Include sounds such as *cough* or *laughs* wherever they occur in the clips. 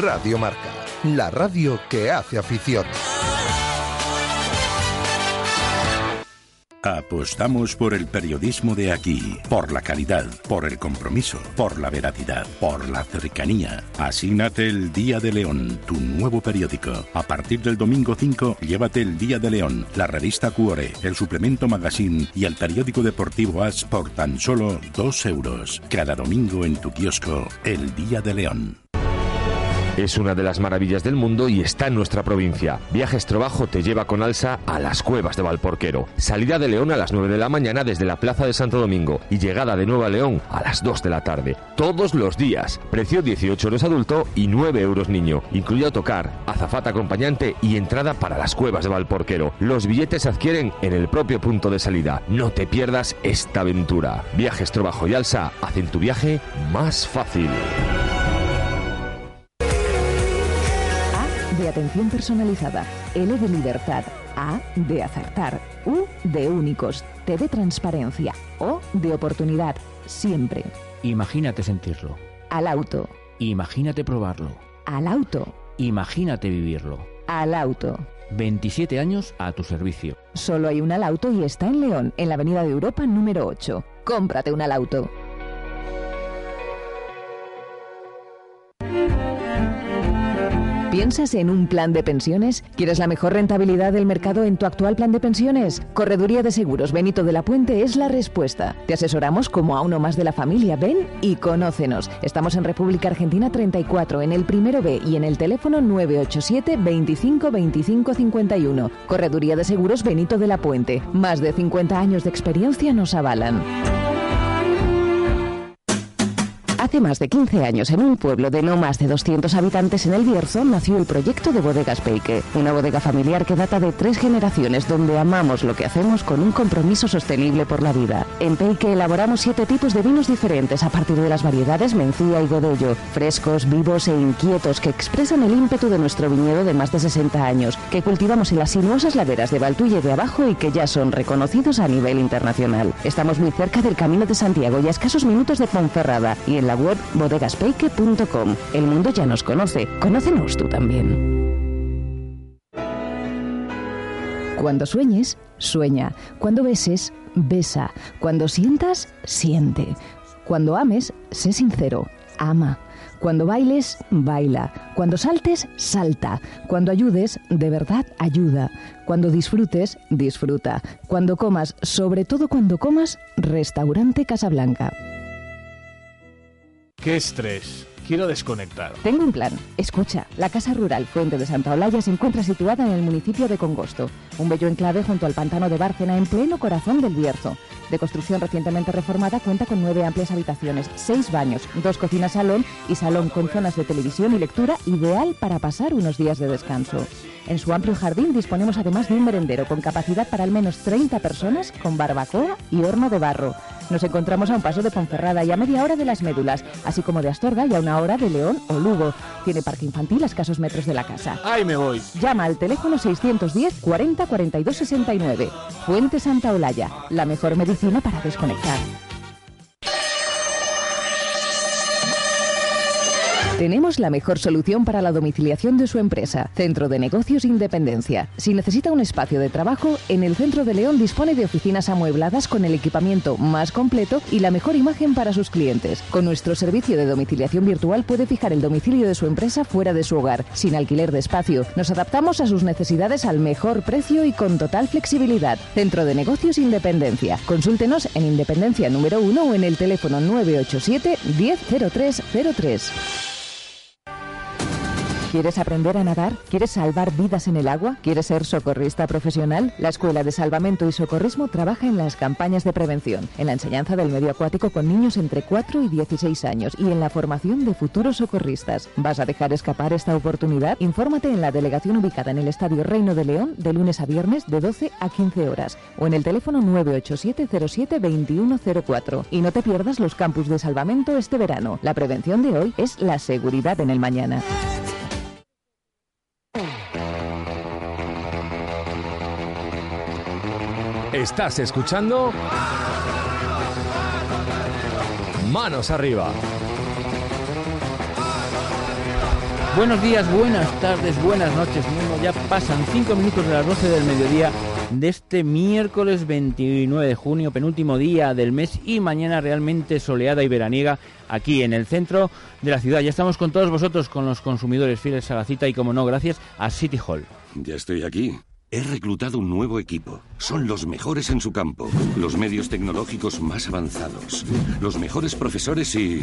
Radio Marca, la radio que hace afición. Apostamos por el periodismo de aquí, por la calidad, por el compromiso, por la veracidad, por la cercanía. Asígnate el Día de León, tu nuevo periódico. A partir del domingo 5, llévate el Día de León, la revista Cuore, el suplemento Magazine y el periódico deportivo As por tan solo 2 euros. Cada domingo en tu kiosco, el Día de León. Es una de las maravillas del mundo y está en nuestra provincia. Viajes Trabajo te lleva con alza a las cuevas de Valporquero. Salida de León a las 9 de la mañana desde la Plaza de Santo Domingo y llegada de Nueva León a las 2 de la tarde. Todos los días. Precio 18 euros adulto y 9 euros niño. Incluye autocar, azafata acompañante y entrada para las cuevas de Valporquero. Los billetes se adquieren en el propio punto de salida. No te pierdas esta aventura. Viajes Trabajo y Alsa hacen tu viaje más fácil. De atención personalizada, L de libertad, A de acertar, U de únicos, T de transparencia, O de oportunidad, siempre. Imagínate sentirlo. Al auto. Imagínate probarlo. Al auto. Imagínate vivirlo. Al auto. 27 años a tu servicio. Solo hay un al auto y está en León, en la Avenida de Europa número 8. Cómprate un al ¿Piensas en un plan de pensiones? ¿Quieres la mejor rentabilidad del mercado en tu actual plan de pensiones? Correduría de Seguros Benito de la Puente es la respuesta. Te asesoramos como a uno más de la familia. Ven y conócenos. Estamos en República Argentina 34, en el primero B y en el teléfono 987 25 25 51. Correduría de Seguros Benito de la Puente. Más de 50 años de experiencia nos avalan. Hace más de 15 años, en un pueblo de no más de 200 habitantes en el Bierzo, nació el proyecto de Bodegas Peike, una bodega familiar que data de tres generaciones donde amamos lo que hacemos con un compromiso sostenible por la vida. En Peike elaboramos siete tipos de vinos diferentes a partir de las variedades Mencía y Godello, frescos, vivos e inquietos que expresan el ímpetu de nuestro viñedo de más de 60 años, que cultivamos en las sinuosas laderas de Valtuye de Abajo y que ya son reconocidos a nivel internacional. Estamos muy cerca del Camino de Santiago y a escasos minutos de Ponferrada y en la web bodegaspeike.com. El mundo ya nos conoce, conócenos tú también. Cuando sueñes, sueña. Cuando beses, besa. Cuando sientas, siente. Cuando ames, sé sincero, ama. Cuando bailes, baila. Cuando saltes, salta. Cuando ayudes, de verdad ayuda. Cuando disfrutes, disfruta. Cuando comas, sobre todo cuando comas, restaurante Casablanca. ¡Qué estrés! Quiero desconectar. Tengo un plan. Escucha, la Casa Rural Fuente de Santa Olalla se encuentra situada en el municipio de Congosto, un bello enclave junto al pantano de Bárcena en pleno corazón del Bierzo. De construcción recientemente reformada, cuenta con nueve amplias habitaciones, seis baños, dos cocinas salón y salón con zonas de televisión y lectura ideal para pasar unos días de descanso. En su amplio jardín disponemos además de un merendero con capacidad para al menos 30 personas con barbacoa y horno de barro. Nos encontramos a un paso de Ponferrada y a media hora de las Médulas, así como de Astorga y a una hora de León o Lugo. Tiene parque infantil a escasos metros de la casa. ¡Ahí me voy! Llama al teléfono 610 40 42 69. Fuente Santa Olalla, la mejor medicina para desconectar. Tenemos la mejor solución para la domiciliación de su empresa, Centro de Negocios Independencia. Si necesita un espacio de trabajo, en el Centro de León dispone de oficinas amuebladas con el equipamiento más completo y la mejor imagen para sus clientes. Con nuestro servicio de domiciliación virtual puede fijar el domicilio de su empresa fuera de su hogar, sin alquiler de espacio. Nos adaptamos a sus necesidades al mejor precio y con total flexibilidad. Centro de Negocios Independencia. Consúltenos en Independencia número 1 o en el teléfono 987 100303. ¿Quieres aprender a nadar? ¿Quieres salvar vidas en el agua? ¿Quieres ser socorrista profesional? La Escuela de Salvamento y Socorrismo trabaja en las campañas de prevención, en la enseñanza del medio acuático con niños entre 4 y 16 años y en la formación de futuros socorristas. ¿Vas a dejar escapar esta oportunidad? Infórmate en la delegación ubicada en el Estadio Reino de León de lunes a viernes de 12 a 15 horas o en el teléfono 987072104. Y no te pierdas los campus de salvamento este verano. La prevención de hoy es la seguridad en el mañana. Estás escuchando Manos arriba. Buenos días, buenas tardes, buenas noches. Ya pasan 5 minutos de las 12 del mediodía de este miércoles 29 de junio, penúltimo día del mes y mañana realmente soleada y veraniega aquí en el centro de la ciudad. Ya estamos con todos vosotros, con los consumidores fieles a la cita y como no, gracias a City Hall. Ya estoy aquí. He reclutado un nuevo equipo. Son los mejores en su campo, los medios tecnológicos más avanzados, los mejores profesores y...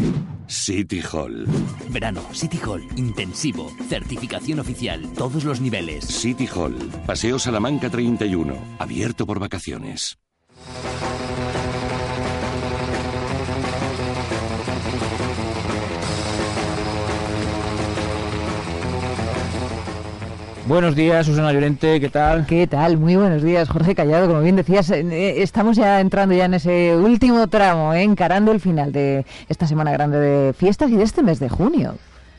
City Hall. Verano, City Hall, intensivo, certificación oficial, todos los niveles. City Hall, Paseo Salamanca 31, abierto por vacaciones. Buenos días, Susana Llorente, ¿qué tal? ¿Qué tal? Muy buenos días, Jorge Callado. Como bien decías, eh, estamos ya entrando ya en ese último tramo, eh, encarando el final de esta semana grande de fiestas y de este mes de junio.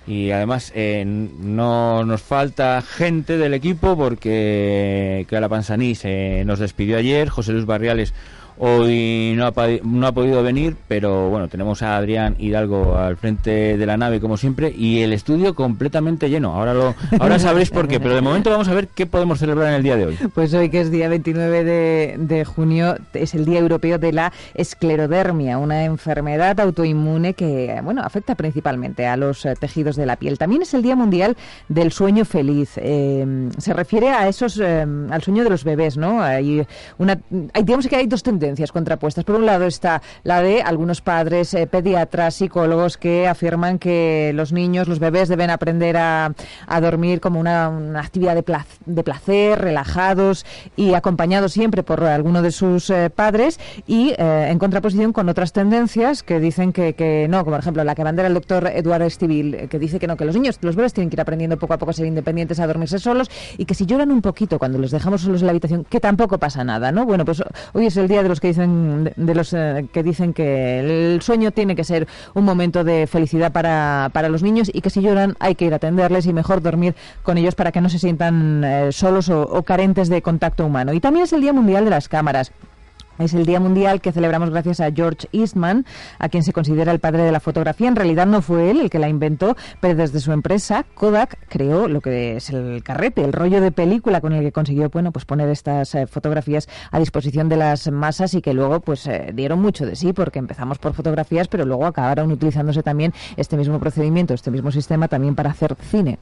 Y además eh, no nos falta gente del equipo porque Clara Pansaní se nos despidió ayer, José Luis Barriales Hoy no ha, no ha podido venir, pero bueno, tenemos a Adrián Hidalgo al frente de la nave como siempre y el estudio completamente lleno. Ahora lo ahora sabréis por qué, pero de momento vamos a ver qué podemos celebrar en el día de hoy. Pues hoy que es día 29 de, junio es el Día Europeo de la Esclerodermia, una enfermedad autoinmune que bueno, afecta principalmente a los eh, tejidos de la piel. También es el Día Mundial del Sueño Feliz. Eh, se refiere a esos eh, al sueño de los bebés, ¿no? Hay una hay, digamos que hay dos tendencias contrapuestas. Por un lado está la de algunos padres, eh, pediatras, psicólogos que afirman que los niños, los bebés deben aprender a, dormir como una, actividad de, de, placer, relajados y acompañados siempre por alguno de sus eh, padres y eh, en contraposición con otras tendencias que dicen que, no, como por ejemplo la que bandera el doctor Eduardo Estivil, que dice que no, que los niños, los bebés tienen que ir aprendiendo poco a poco a ser independientes, a dormirse solos y que si lloran un poquito cuando los dejamos solos en la habitación, que tampoco pasa nada, ¿no? Bueno, pues hoy es el día de los que dicen de, los eh, que dicen que el sueño tiene que ser un momento de felicidad para, para los niños y que si lloran hay que ir a atenderles y mejor dormir con ellos para que no se sientan eh, solos o carentes de contacto humano. Y también es el Día Mundial de las Cámaras. Es el Día Mundial que celebramos gracias a George Eastman, a quien se considera el padre de la fotografía. En realidad no fue él el que la inventó, pero desde su empresa, Kodak, creó lo que es el carrete, el rollo de película con el que consiguió bueno, pues poner estas eh, fotografías a disposición de las masas y que luego pues eh, dieron mucho de sí, porque empezamos por fotografías, pero luego acabaron utilizándose también este mismo procedimiento, este mismo sistema también para hacer cine.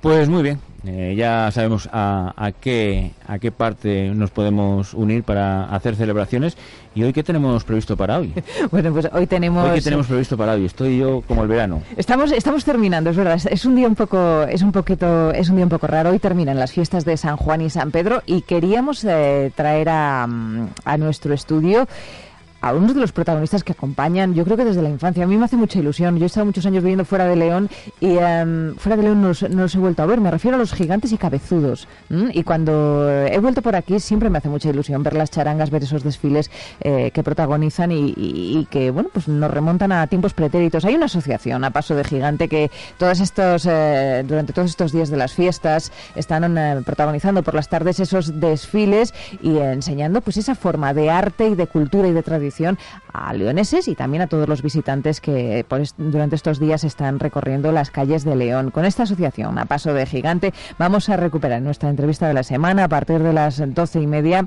Pues muy bien, eh, ya sabemos a, qué, a qué parte nos podemos unir para hacer celebraciones. ¿Y hoy qué tenemos previsto para hoy? *laughs* bueno, pues hoy tenemos... Hoy qué tenemos previsto para hoy. Estoy yo como el verano. Estamos, estamos terminando, es verdad. Es un día un poco, es un poquito, es un día un poco raro. Hoy terminan las fiestas de San Juan y San Pedro y queríamos eh, traer a, a nuestro estudio a uno de los protagonistas que acompañan, yo creo que desde la infancia. A mí me hace mucha ilusión. Yo he estado muchos años viviendo fuera de León y em, fuera de León no los, he vuelto a ver. Me refiero a los gigantes y cabezudos. Y cuando he vuelto por aquí siempre me hace mucha ilusión ver las charangas, ver esos desfiles eh, que protagonizan y, que, bueno, pues nos remontan a tiempos pretéritos. Hay una asociación a paso de gigante que todos estos, eh, durante todos estos días de las fiestas están eh, protagonizando por las tardes esos desfiles y enseñando pues esa forma de arte y de cultura y de tradición a leoneses y también a todos los visitantes que durante estos días están recorriendo las calles de León. Con esta asociación, a paso de gigante, vamos a recuperar nuestra entrevista de la semana a partir de las doce y media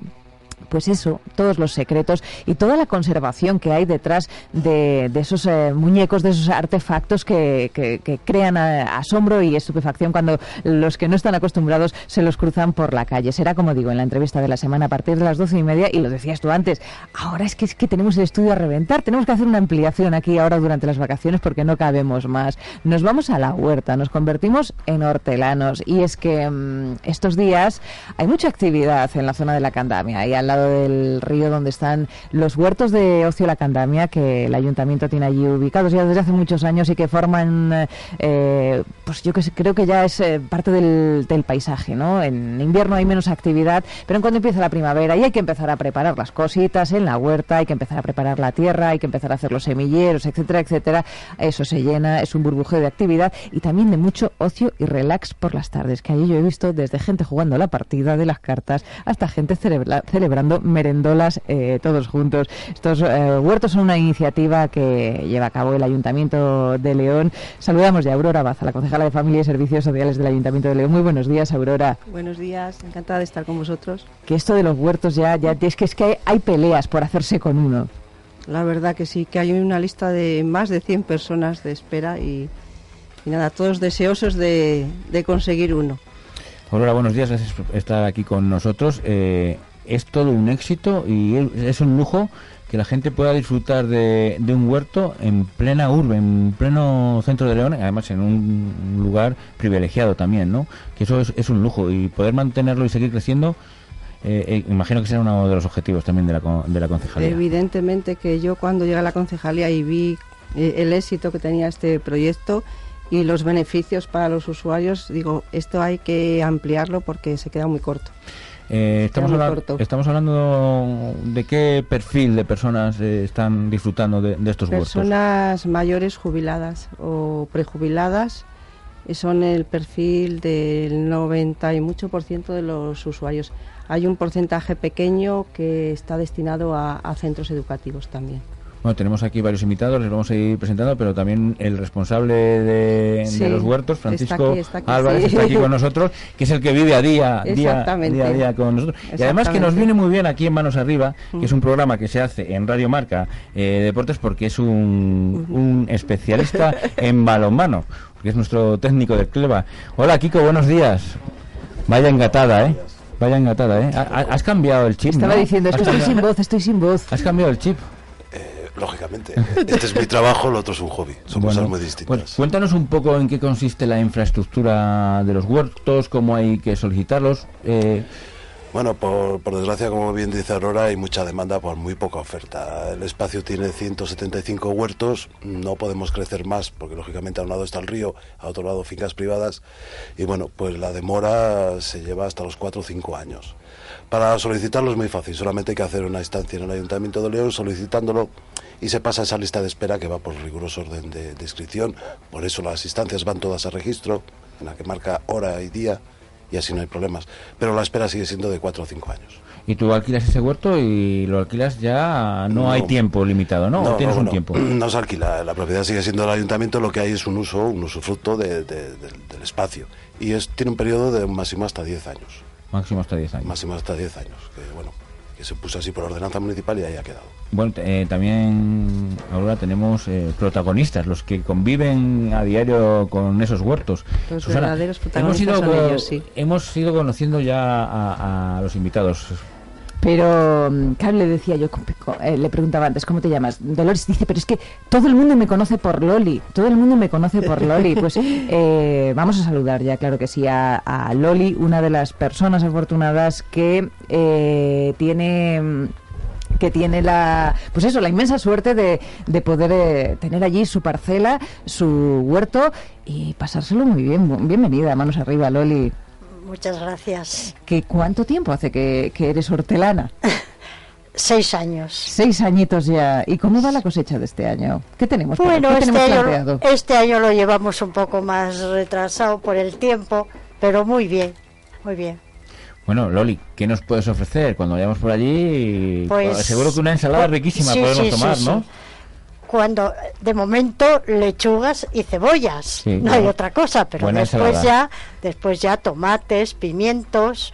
pues eso, todos los secretos y toda la conservación que hay detrás de, esos eh, muñecos, de esos artefactos que, crean eh, asombro y estupefacción cuando los que no están acostumbrados se los cruzan por la calle. Será como digo en la entrevista de la semana a partir de las doce y media y lo decías tú antes, ahora es que es que tenemos el estudio a reventar, tenemos que hacer una ampliación aquí ahora durante las vacaciones porque no cabemos más. Nos vamos a la huerta, nos convertimos en hortelanos. Y es que mm, estos días hay mucha actividad en la zona de la Candamia. Y al del río donde están los huertos de ocio La Candamia que el ayuntamiento tiene allí ubicados ya desde hace muchos años y que forman, eh, pues yo que creo que ya es eh, parte del, paisaje, ¿no? En invierno hay menos actividad, pero en cuanto empieza la primavera y hay que empezar a preparar las cositas en la huerta, hay que empezar a preparar la tierra, hay que empezar a hacer los semilleros, etcétera, etcétera. Eso se llena, es un burbujeo de actividad y también de mucho ocio y relax por las tardes, que allí yo he visto desde gente jugando la partida de las cartas hasta gente celebrando merendolas eh, todos juntos. Estos eh, huertos son una iniciativa que lleva a cabo el Ayuntamiento de León. Saludamos ya a Aurora Baza, la concejala de Familia y Servicios Sociales del Ayuntamiento de León. Muy buenos días, Aurora. Buenos días, encantada de estar con vosotros. Que esto de los huertos ya, ya es que es que hay, peleas por hacerse con uno. La verdad que sí, que hay una lista de más de 100 personas de espera y, nada, todos deseosos de, conseguir uno. Aurora, buenos días, gracias por estar aquí con nosotros. Eh, es todo un éxito y es un lujo que la gente pueda disfrutar de, un huerto en plena urbe, en pleno centro de León, además en un lugar privilegiado también, ¿no? Que eso es, un lujo y poder mantenerlo y seguir creciendo. Eh, eh, imagino que será uno de los objetivos también de la, de la concejalía. Evidentemente que yo cuando llegué a la concejalía y vi eh, el éxito que tenía este proyecto y los beneficios para los usuarios, digo, esto hay que ampliarlo porque se queda muy corto. Eh, estamos, estamos hablando de qué perfil de personas eh, están disfrutando de, estos huertos. Personas mayores jubiladas o prejubiladas son el perfil del 90 y mucho por ciento de los usuarios. Hay un porcentaje pequeño que está destinado a centros educativos también. Bueno, tenemos aquí varios invitados, les vamos a ir presentando, pero también el responsable de, los huertos, Francisco Álvarez, está aquí con nosotros, que es el que vive a día, día, día, a día con nosotros. Y además que nos viene muy bien aquí en Manos Arriba, que es un programa que se hace en Radio Marca eh, Deportes, porque es un, un especialista en balonmano, que es nuestro técnico de Cleva. Hola Kiko, buenos días. Vaya engatada, ¿eh? Vaya engatada, ¿eh? ¿Has cambiado el chip? Estaba diciendo, es que estoy sin voz, estoy sin voz. ¿Has cambiado el chip? Lógicamente. Este es mi trabajo, lo otro es un hobby. Son cosas muy distintas. cuéntanos un poco en qué consiste la infraestructura de los huertos, cómo hay que solicitarlos. Eh, bueno, por, por, desgracia, como bien dice Aurora, hay mucha demanda por muy poca oferta. El espacio tiene 175 huertos, no podemos crecer más porque lógicamente a un lado está el río, a otro lado fincas privadas y bueno, pues la demora se lleva hasta los 4 o 5 años. Para solicitarlo es muy fácil, solamente hay que hacer una instancia en el Ayuntamiento de León solicitándolo y se pasa esa lista de espera que va por riguroso orden de, de inscripción. Por eso las instancias van todas a registro, en la que marca hora y día y así no hay problemas. Pero la espera sigue siendo de cuatro o cinco años. Y tú alquilas ese huerto y lo alquilas ya, no, hay tiempo limitado, ¿no? ¿O tienes un tiempo? *clears throat* No se alquila, la propiedad sigue siendo del ayuntamiento, lo que hay es un uso, un usufructo de, del espacio. Y es, tiene un periodo de máximo hasta 10 años. Máximo hasta 10 años. Máximo hasta 10 años, que bueno, que se puso así por ordenanza municipal y ahí ha quedado. Bueno, eh, también ahora tenemos eh, protagonistas, los que conviven a diario con esos huertos. Los verdaderos protagonistas hemos ido, ellos, sí. Hemos ido conociendo ya a, a los invitados. Pero, claro, mm, le decía yo, eh, le preguntaba antes, ¿cómo te llamas? Dolores dice, pero es que todo el mundo me conoce por Loli, todo el mundo me conoce por Loli. *laughs* Pues eh, vamos a saludar ya, claro que sí, a, Loli, una de las personas afortunadas que eh, tiene que tiene la pues eso la inmensa suerte de, de poder tener allí su parcela su huerto y pasárselo muy bien bienvenida manos arriba Loli Muchas gracias. ¿Qué, ¿Cuánto tiempo hace que, eres hortelana? *laughs* Seis años. Seis añitos ya. ¿Y cómo va la cosecha de este año? ¿Qué tenemos, bueno, este, año, este año lo llevamos un poco más retrasado por el tiempo, pero muy bien, muy bien. Bueno, Loli, ¿qué nos puedes ofrecer cuando vayamos por allí? Pues, seguro que una ensalada pues, riquísima podemos tomar, ¿no? Cuando de momento lechugas y cebollas, no hay otra cosa, pero después ya, después ya tomates, pimientos,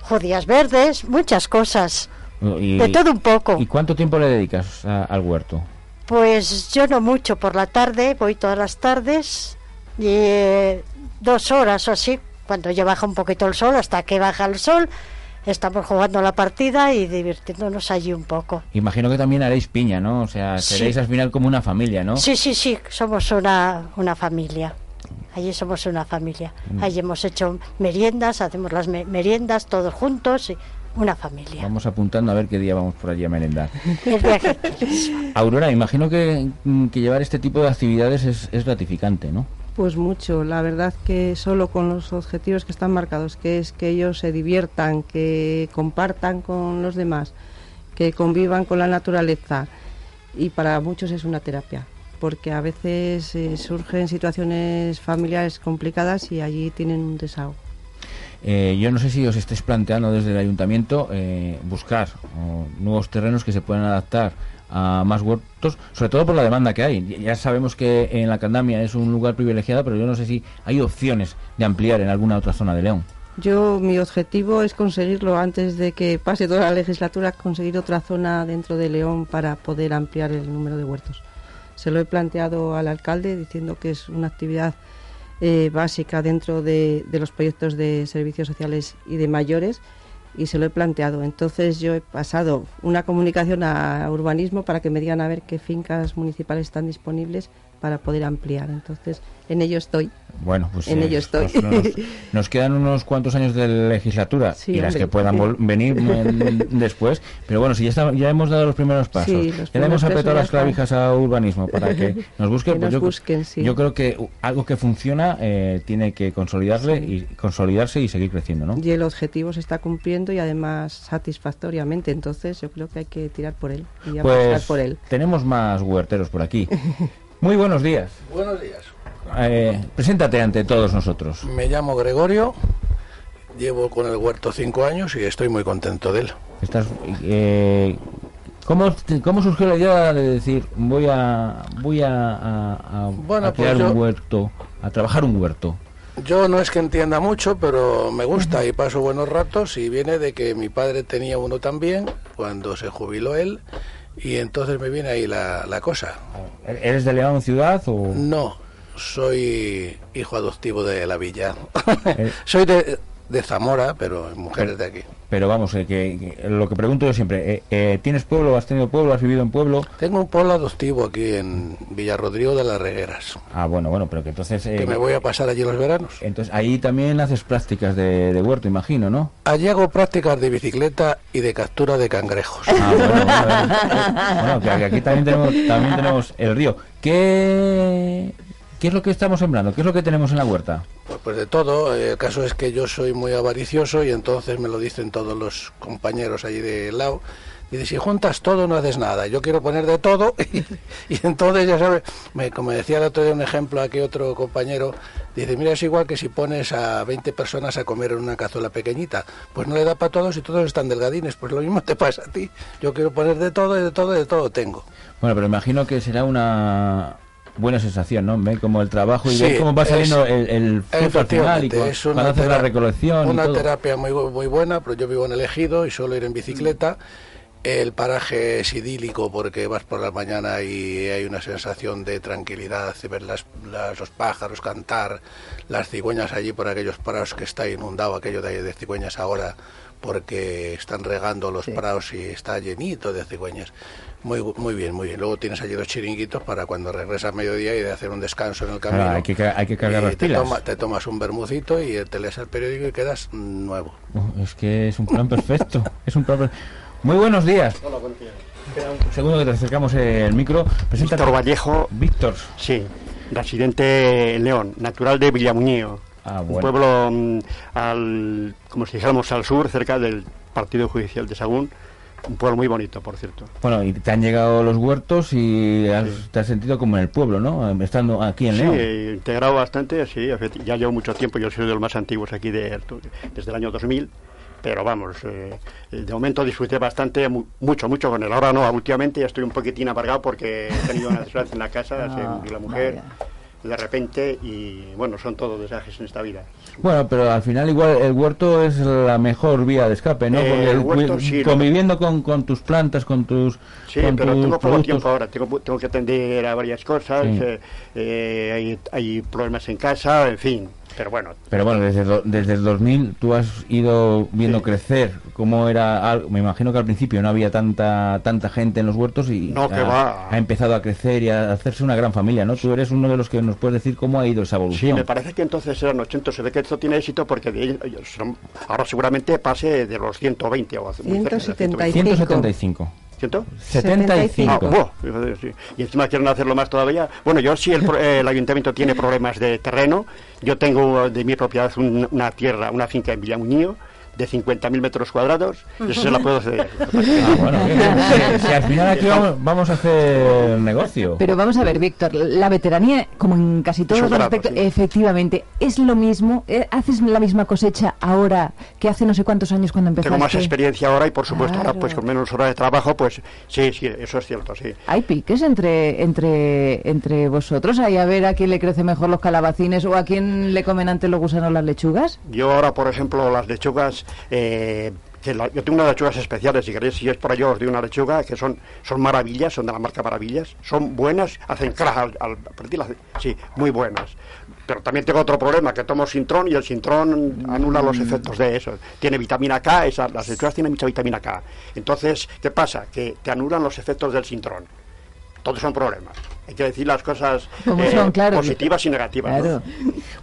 judías verdes, muchas cosas. Y- de todo un poco. ¿Y cuánto tiempo le dedicas a- al huerto? Pues yo no mucho por la tarde, voy todas las tardes, y eh, dos horas o así, cuando ya baja un poquito el sol, hasta que baja el sol, estamos jugando la partida y divirtiéndonos allí un poco. Imagino que también haréis piña, ¿no? O sea, Sí. seréis al final como una familia, ¿no? Sí, sí, sí, somos una, una familia. Allí somos una familia. Mm. Allí hemos hecho meriendas, hacemos las me- meriendas todos juntos, y una familia. Vamos apuntando a ver qué día vamos por allí a merendar. *laughs* Aurora, imagino que, mm, que llevar este tipo de actividades es, es gratificante, ¿no? Pues mucho, la verdad que solo con los objetivos que están marcados, que es que ellos se diviertan, que compartan con los demás, que convivan con la naturaleza y para muchos es una terapia, porque a veces eh, surgen situaciones familiares complicadas y allí tienen un desahogo. Eh, yo no sé si os estáis planteando desde el ayuntamiento eh, buscar nuevos terrenos que se puedan adaptar a más huertos, sobre todo por la demanda que hay. Ya sabemos que en la Candamia es un lugar privilegiado, pero yo no sé si hay opciones de ampliar en alguna otra zona de León. Yo, mi objetivo es conseguirlo antes de que pase toda la legislatura, conseguir otra zona dentro de León para poder ampliar el número de huertos. Se lo he planteado al alcalde diciendo que es una actividad eh, básica dentro de, de los proyectos de servicios sociales y de mayores y se lo he planteado. Entonces yo he pasado una comunicación a urbanismo para que me digan a ver qué fincas municipales están disponibles para poder ampliar. Entonces en ello estoy. Bueno, pues En eh, ello estoy. Nos, *laughs* nos- nos quedan unos cuantos años de legislatura Sí, y las que puedan venir *laughs* después. Pero bueno, si ya, está- ya hemos dado los primeros pasos, Sí, los ya le hemos primeros pasos apretado ya las clavijas a urbanismo para que *laughs* nos busquen. Que pues nos yo, busquen, sí. yo creo que algo que funciona eh, tiene que consolidarle y consolidarse y seguir creciendo, ¿no? Y el objetivo se está cumpliendo y además satisfactoriamente. Entonces yo creo que hay que tirar por él y apostar Pues por él. tenemos más huerteros por aquí. Muy buenos días. Buenos días. Eh, preséntate ante todos nosotros. Me llamo Gregorio, llevo con el huerto cinco años y estoy muy contento de él. Estás, eh, ¿cómo, ¿Cómo surgió la idea de decir voy a voy a, a- a- Bueno, a crear pues yo- un huerto, a trabajar un huerto? Yo no es que entienda mucho, pero me gusta y paso buenos ratos y viene de que mi padre tenía uno también cuando se jubiló él y entonces me viene ahí la, la cosa. ¿Eres de León ciudad o No, soy hijo adoptivo de la villa. Eh. *laughs* soy de, de Zamora, pero mujeres de aquí. Pero vamos, eh, que, que lo que pregunto yo siempre, eh, eh, ¿tienes pueblo? ¿Has tenido pueblo? ¿Has vivido en pueblo? Tengo un pueblo adoptivo aquí en Villarrodrigo de las Regueras, Ah, bueno, bueno, pero que entonces... que me voy a pasar allí los veranos. Entonces ahí también haces prácticas de, de huerto, imagino, ¿no? Allí hago prácticas de bicicleta y de captura de cangrejos. Ah, bueno, bueno, bueno, que aquí también tenemos, también tenemos el río. ¿Qué, ¿Qué es lo que estamos sembrando? ¿Qué es lo que tenemos en la huerta? Pues, pues de todo. El caso es que yo soy muy avaricioso y entonces me lo dicen todos los compañeros allí de lado. Dice, si juntas todo no haces nada. Yo quiero poner de todo *laughs* y, y entonces ya sabes, me, como decía el otro día un ejemplo aquí otro compañero, dice, mira, es igual que si pones a 20 personas a comer en una cazuela pequeñita, pues no le da para todos y todos están delgadines, pues lo mismo te pasa a ti. Yo quiero poner de todo y de todo y de todo tengo. Bueno, pero imagino que será una buena sensación, ¿no? Ver como el trabajo y Sí, cómo va saliendo es- el, el fruto al final y es una haces la recolección y Una todo. terapia muy, muy buena, pero yo vivo en el ejido y suelo ir en bicicleta. El paraje es idílico porque vas por la mañana y hay una sensación de tranquilidad, de ver las, las- los pájaros cantar, las cigüeñas allí por aquellos prados que está inundado aquello de, de cigüeñas ahora porque están regando los prados y está llenito de cigüeñas. Muy, muy bien, muy bien. Luego tienes allí dos chiringuitos para cuando regresas a mediodía y de hacer un descanso en el camino. Claro, hay que, hay que cargar Y las te, pilas. toma- te tomas un bermucito y te lees el periódico y quedas nuevo. Uh, es que es un plan perfecto. es un plan per- Muy buenos días. Hola, buenos días. Espera un segundo que te acercamos el micro. Preséntate. Víctor Vallejo. Víctor. Sí, residente en León, natural de Villamuñío. Ah, Un bueno. pueblo, mm, al, como si dijéramos, al sur, cerca del Partido Judicial de Sagún. Un pueblo muy bonito, por cierto. Bueno, y te han llegado los huertos y has- te has sentido como en el pueblo, ¿no? Estando aquí en Sí, León. he integrado bastante, sí. Ya llevo mucho tiempo, yo soy de los más antiguos aquí de, desde el año 2000. Pero vamos, eh, de momento disfruté bastante, mu- mucho, mucho con él. Ahora no, últimamente ya estoy un poquitín apargado porque he tenido una desgracia en la casa, se Ah, murió la mujer. vaya. De repente y bueno, son todos desajes en esta vida. Bueno, pero al final igual el huerto es la mejor vía de escape, ¿no? Eh, Porque el huerto, sí, lo- conviviendo con, con tus plantas, con tus Sí, con pero tus tengo poco tiempo ahora, tengo, tengo que atender a varias cosas, Sí. eh, eh, hay, hay problemas en casa, en fin, pero bueno, Pero bueno, desde, do- desde el 2000 tú has ido viendo crecer cómo era algo. Me imagino que al principio no había tanta tanta gente en los huertos y No, que ha, va. ha empezado a crecer y a hacerse una gran familia, ¿no? Tú eres uno de los que nos puedes decir cómo ha ido esa Sí, evolución. me parece que entonces eran 80. Se ve que esto tiene éxito porque de son- ahora seguramente pase de los 120 o muy cerca de los 175. 175. ¿Ciento? 75. Ah, fíjate, sí. Y encima quieren hacerlo más todavía. Bueno, yo sí, el, eh, el ayuntamiento tiene problemas de terreno. Yo tengo de mi propiedad un- una tierra, una finca en Villamuñío de 50.000 metros cuadrados. Eso se la puedo ceder. *laughs* Ah, bueno. Si- si al final aquí vamos, vamos a hacer negocio. Pero vamos a ver, Víctor, la veteranía, como en casi todos los aspectos, sí. efectivamente, es lo mismo. Eh, ¿Haces la misma cosecha ahora que hace no sé cuántos años cuando empezaste? Tengo más experiencia ahora y por supuesto ahora pues con menos horas de trabajo, pues sí, sí, eso es cierto, sí. ¿Hay piques entre, entre, entre vosotros? ¿Hay a ver a quién le crecen mejor los calabacines o a quién le comen antes los gusanos las lechugas? Yo ahora, por ejemplo, las lechugas, eh, que la- yo tengo unas lechugas especiales, si queréis, si es por ello os doy una lechuga, que son, son maravillas, son de la marca Maravillas, son buenas, hacen crack al, al sí, muy buenas. Pero también tengo otro problema, que tomo Sintrón y el Sintrón anula los efectos de eso. Tiene vitamina K, esa- las lechugas tienen mucha vitamina K. Entonces, ¿qué pasa? Que te anulan los efectos del Sintrón. Todos son problemas. Hay que decir las cosas eh, son, claro. positivas y negativas. ¿no? Claro.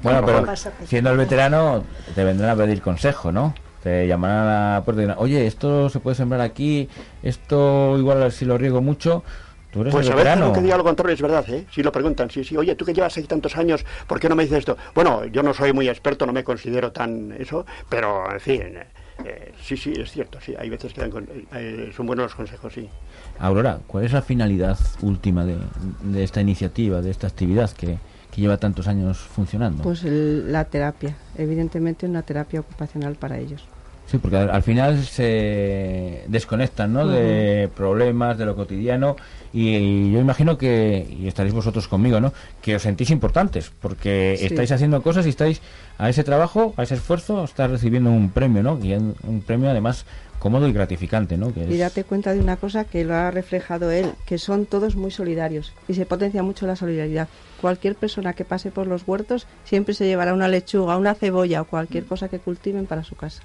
Bueno, Como pero pasa, siendo el veterano, te vendrán a pedir consejo, ¿no? Te llamarán a la puerta y dirán, oye, esto se puede sembrar aquí, esto igual si lo riego mucho. Tú eres Pues el a veces lo que diga lo contrario es verdad, ¿eh? Si lo preguntan, sí, sí, oye, tú que llevas aquí tantos años, ¿por qué no me dices esto? Bueno, yo no soy muy experto, no me considero tan eso, pero en fin, eh, sí, sí, es cierto, sí, hay veces que dan con- eh, son buenos los consejos, sí. Aurora, ¿cuál es la finalidad última de, de esta iniciativa, de esta actividad que, que lleva tantos años funcionando? Pues el- la terapia, evidentemente una terapia ocupacional para ellos. Sí, porque al, al final se desconectan ¿no? de problemas, de lo cotidiano y, yo imagino que, y estaréis vosotros conmigo, ¿no? que os sentís importantes porque Sí. estáis haciendo cosas y estáis a ese trabajo, a ese esfuerzo, estáis recibiendo un premio, ¿no? Y un premio además cómodo y gratificante, ¿no? Que Y es- date cuenta de una cosa que lo ha reflejado él, que son todos muy solidarios y se potencia mucho la solidaridad. Cualquier persona que pase por los huertos siempre se llevará una lechuga, una cebolla o cualquier cosa que cultiven para su casa.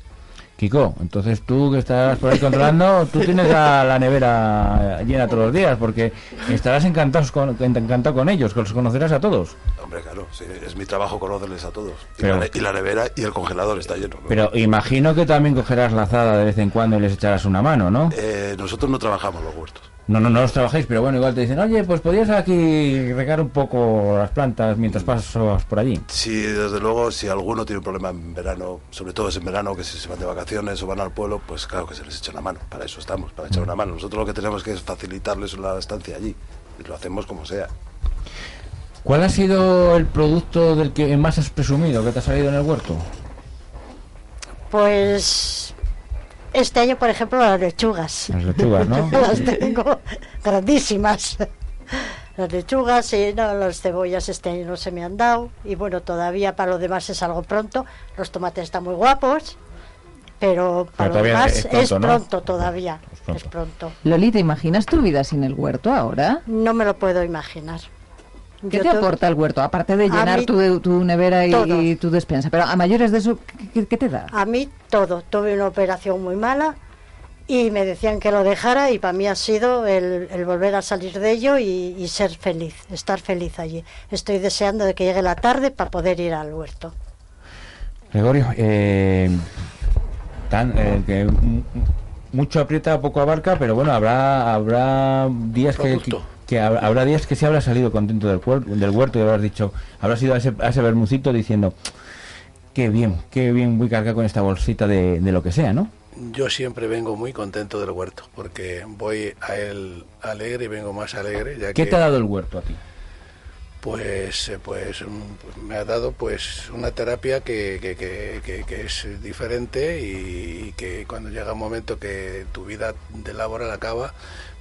Kiko, entonces tú que estás por ahí controlando, tú tienes la, la nevera llena todos los días porque estarás encantados con, encantado con ellos, que los conocerás a todos. Hombre, claro, sí, es mi trabajo conocerles a todos. Y, Pero- la, y la nevera y el congelador está lleno. ¿no? Pero imagino que también cogerás la azada de vez en cuando y les echarás una mano, ¿no? Eh, nosotros no trabajamos los huertos. No, no, no los trabajáis, pero bueno, igual te dicen, oye, pues podrías aquí regar un poco las plantas mientras pasas por allí. Sí, desde luego, si alguno tiene un problema en verano, sobre todo es en verano, que si se van de vacaciones o van al pueblo, pues claro que se les echa una mano. Para eso estamos, para echar una mano. Nosotros lo que tenemos que es facilitarles la estancia allí. Y lo hacemos como sea. ¿Cuál ha sido el producto del que más has presumido que te ha salido en el huerto? Pues este año, por ejemplo, las lechugas. Las lechugas, ¿no? *laughs* las tengo grandísimas. Las lechugas y no, las cebollas este año no se me han dado. Y bueno, todavía para lo demás es algo pronto. Los tomates están muy guapos. Pero para lo todavía demás es es pronto, pronto, ¿no? todavía. pronto. Es pronto. Loli, ¿te imaginas tu vida sin el huerto ahora? No me lo puedo imaginar. ¿Qué Yo te aporta el huerto? Aparte de llenar mí tu, tu nevera y, tu despensa. Pero a mayores de eso, ¿qué, te da? A mí todo. Tuve una operación muy mala y me decían que lo dejara y para mí ha sido el, el volver a salir de ello y, y ser feliz, estar feliz allí. Estoy deseando de que llegue la tarde para poder ir al huerto. Gregorio, eh, tan, eh, que mucho aprieta, poco abarca, pero bueno, habrá habrá días que, que, Producto. Que hab- habrá días que sí habrás salido contento del, del huerto y habrás dicho, habrás ido a ese, a ese bermucito diciendo, qué bien, qué bien voy cargar con esta bolsita de, de lo que sea, ¿no? Yo siempre vengo muy contento del huerto, porque voy a él alegre y vengo más alegre. Ya ¿Qué que, te ha dado el huerto a ti? pues, eh, pues mm, me ha dado pues una terapia que, que, que, que- que es diferente y, que cuando llega un momento que tu vida de laboral acaba,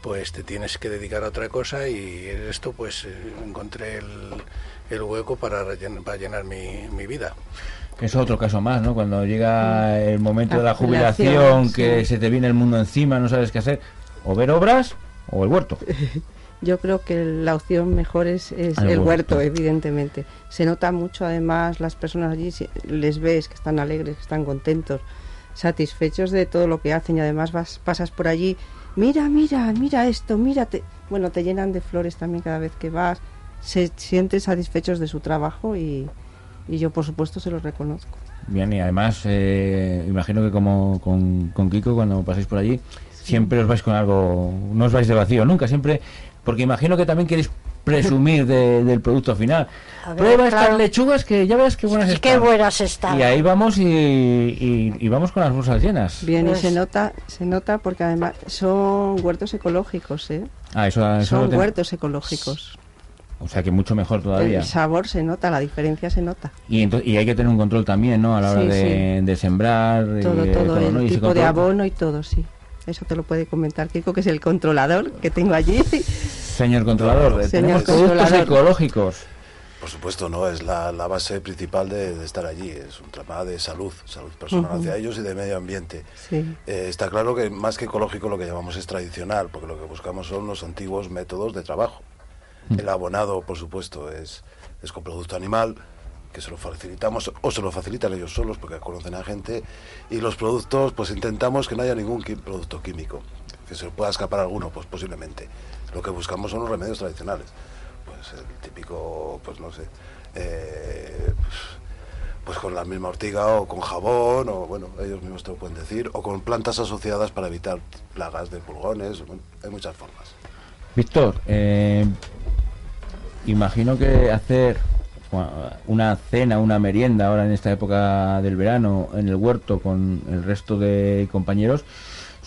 pues te tienes que dedicar a otra cosa y en esto pues eh, encontré el, el hueco para, rellen- para llenar mi, mi vida. Es otro caso más, ¿no? Cuando llega el momento La de la jubilación, que se te viene el mundo encima, no sabes qué hacer, o ver obras o el huerto. *laughs* Yo creo que la opción mejor es, es El el huerto. huerto, evidentemente. Se nota mucho, además, las personas allí, si- les ves que están alegres, que están contentos, satisfechos de todo lo que hacen y además vas, pasas por allí, mira, mira, mira esto, mírate. Bueno, te llenan de flores también cada vez que vas, se sienten satisfechos de su trabajo y, y yo, por supuesto, se los reconozco. Bien, y además, eh, imagino que como con, con Kiko, cuando pasáis por allí, siempre os vais con algo, no os vais de vacío, nunca, siempre, porque imagino que también queréis presumir de- del producto final. Ver, Prueba estas lechugas que ya verás qué buenas están. buenas están. Y ahí vamos y, y- y vamos con las bolsas llenas. Bien, Pues- y se nota, se nota porque además son huertos ecológicos, ¿eh? Ah, eso, eso son ten- huertos ecológicos. O sea que mucho mejor todavía. El sabor se nota, la diferencia se nota. Y, y hay que tener un control también, ¿no? A la hora Sí, de, de sembrar. y Todo, de todo, ¿no? el Y tipo de abono y todo, sí. Eso te lo puede comentar Kiko, que es el controlador que tengo allí. Señor controlador, Señor tenemos productos controlador. ecológicos. Por supuesto, no, es la, la base principal de, de estar allí, es un tema de salud, salud personal Ujú. hacia ellos y de medio ambiente. Sí. Eh, está claro que más que ecológico lo que llamamos es tradicional, porque lo que buscamos son los antiguos métodos de trabajo. El abonado, por supuesto, es, es con producto animal, que se lo facilitamos o se lo facilitan ellos solos porque conocen a gente, y los productos, pues intentamos que no haya ningún producto químico, que se pueda escapar alguno, pues posiblemente. Lo que buscamos son los remedios tradicionales, pues el típico, pues no sé, eh, pues, pues con la misma ortiga o con jabón, o bueno, ellos mismos te lo pueden decir, o con plantas asociadas para evitar plagas de pulgones, bueno, hay muchas formas. Víctor, eh, imagino que hacer una cena, una merienda ahora en esta época del verano en el huerto con el resto de compañeros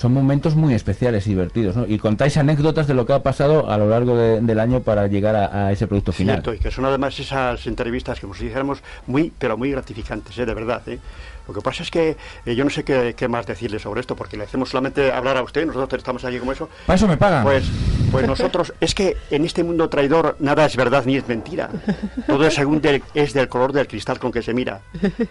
son momentos muy especiales y divertidos, ¿no? Y contáis anécdotas de lo que ha pasado a lo largo de- del año para llegar a, a ese producto final. Cierto, y que son además esas entrevistas que nos dijéramos muy, pero muy gratificantes, ¿eh? de verdad. ¿eh? Lo que pasa es que eh, yo no sé qué, qué más decirle sobre esto, porque le hacemos solamente hablar a usted, nosotros estamos aquí como eso. Para eso me pagan. Pues, pues nosotros, *laughs* es que en este mundo traidor nada es verdad ni es mentira. Todo es según del- es del color del cristal con que se mira.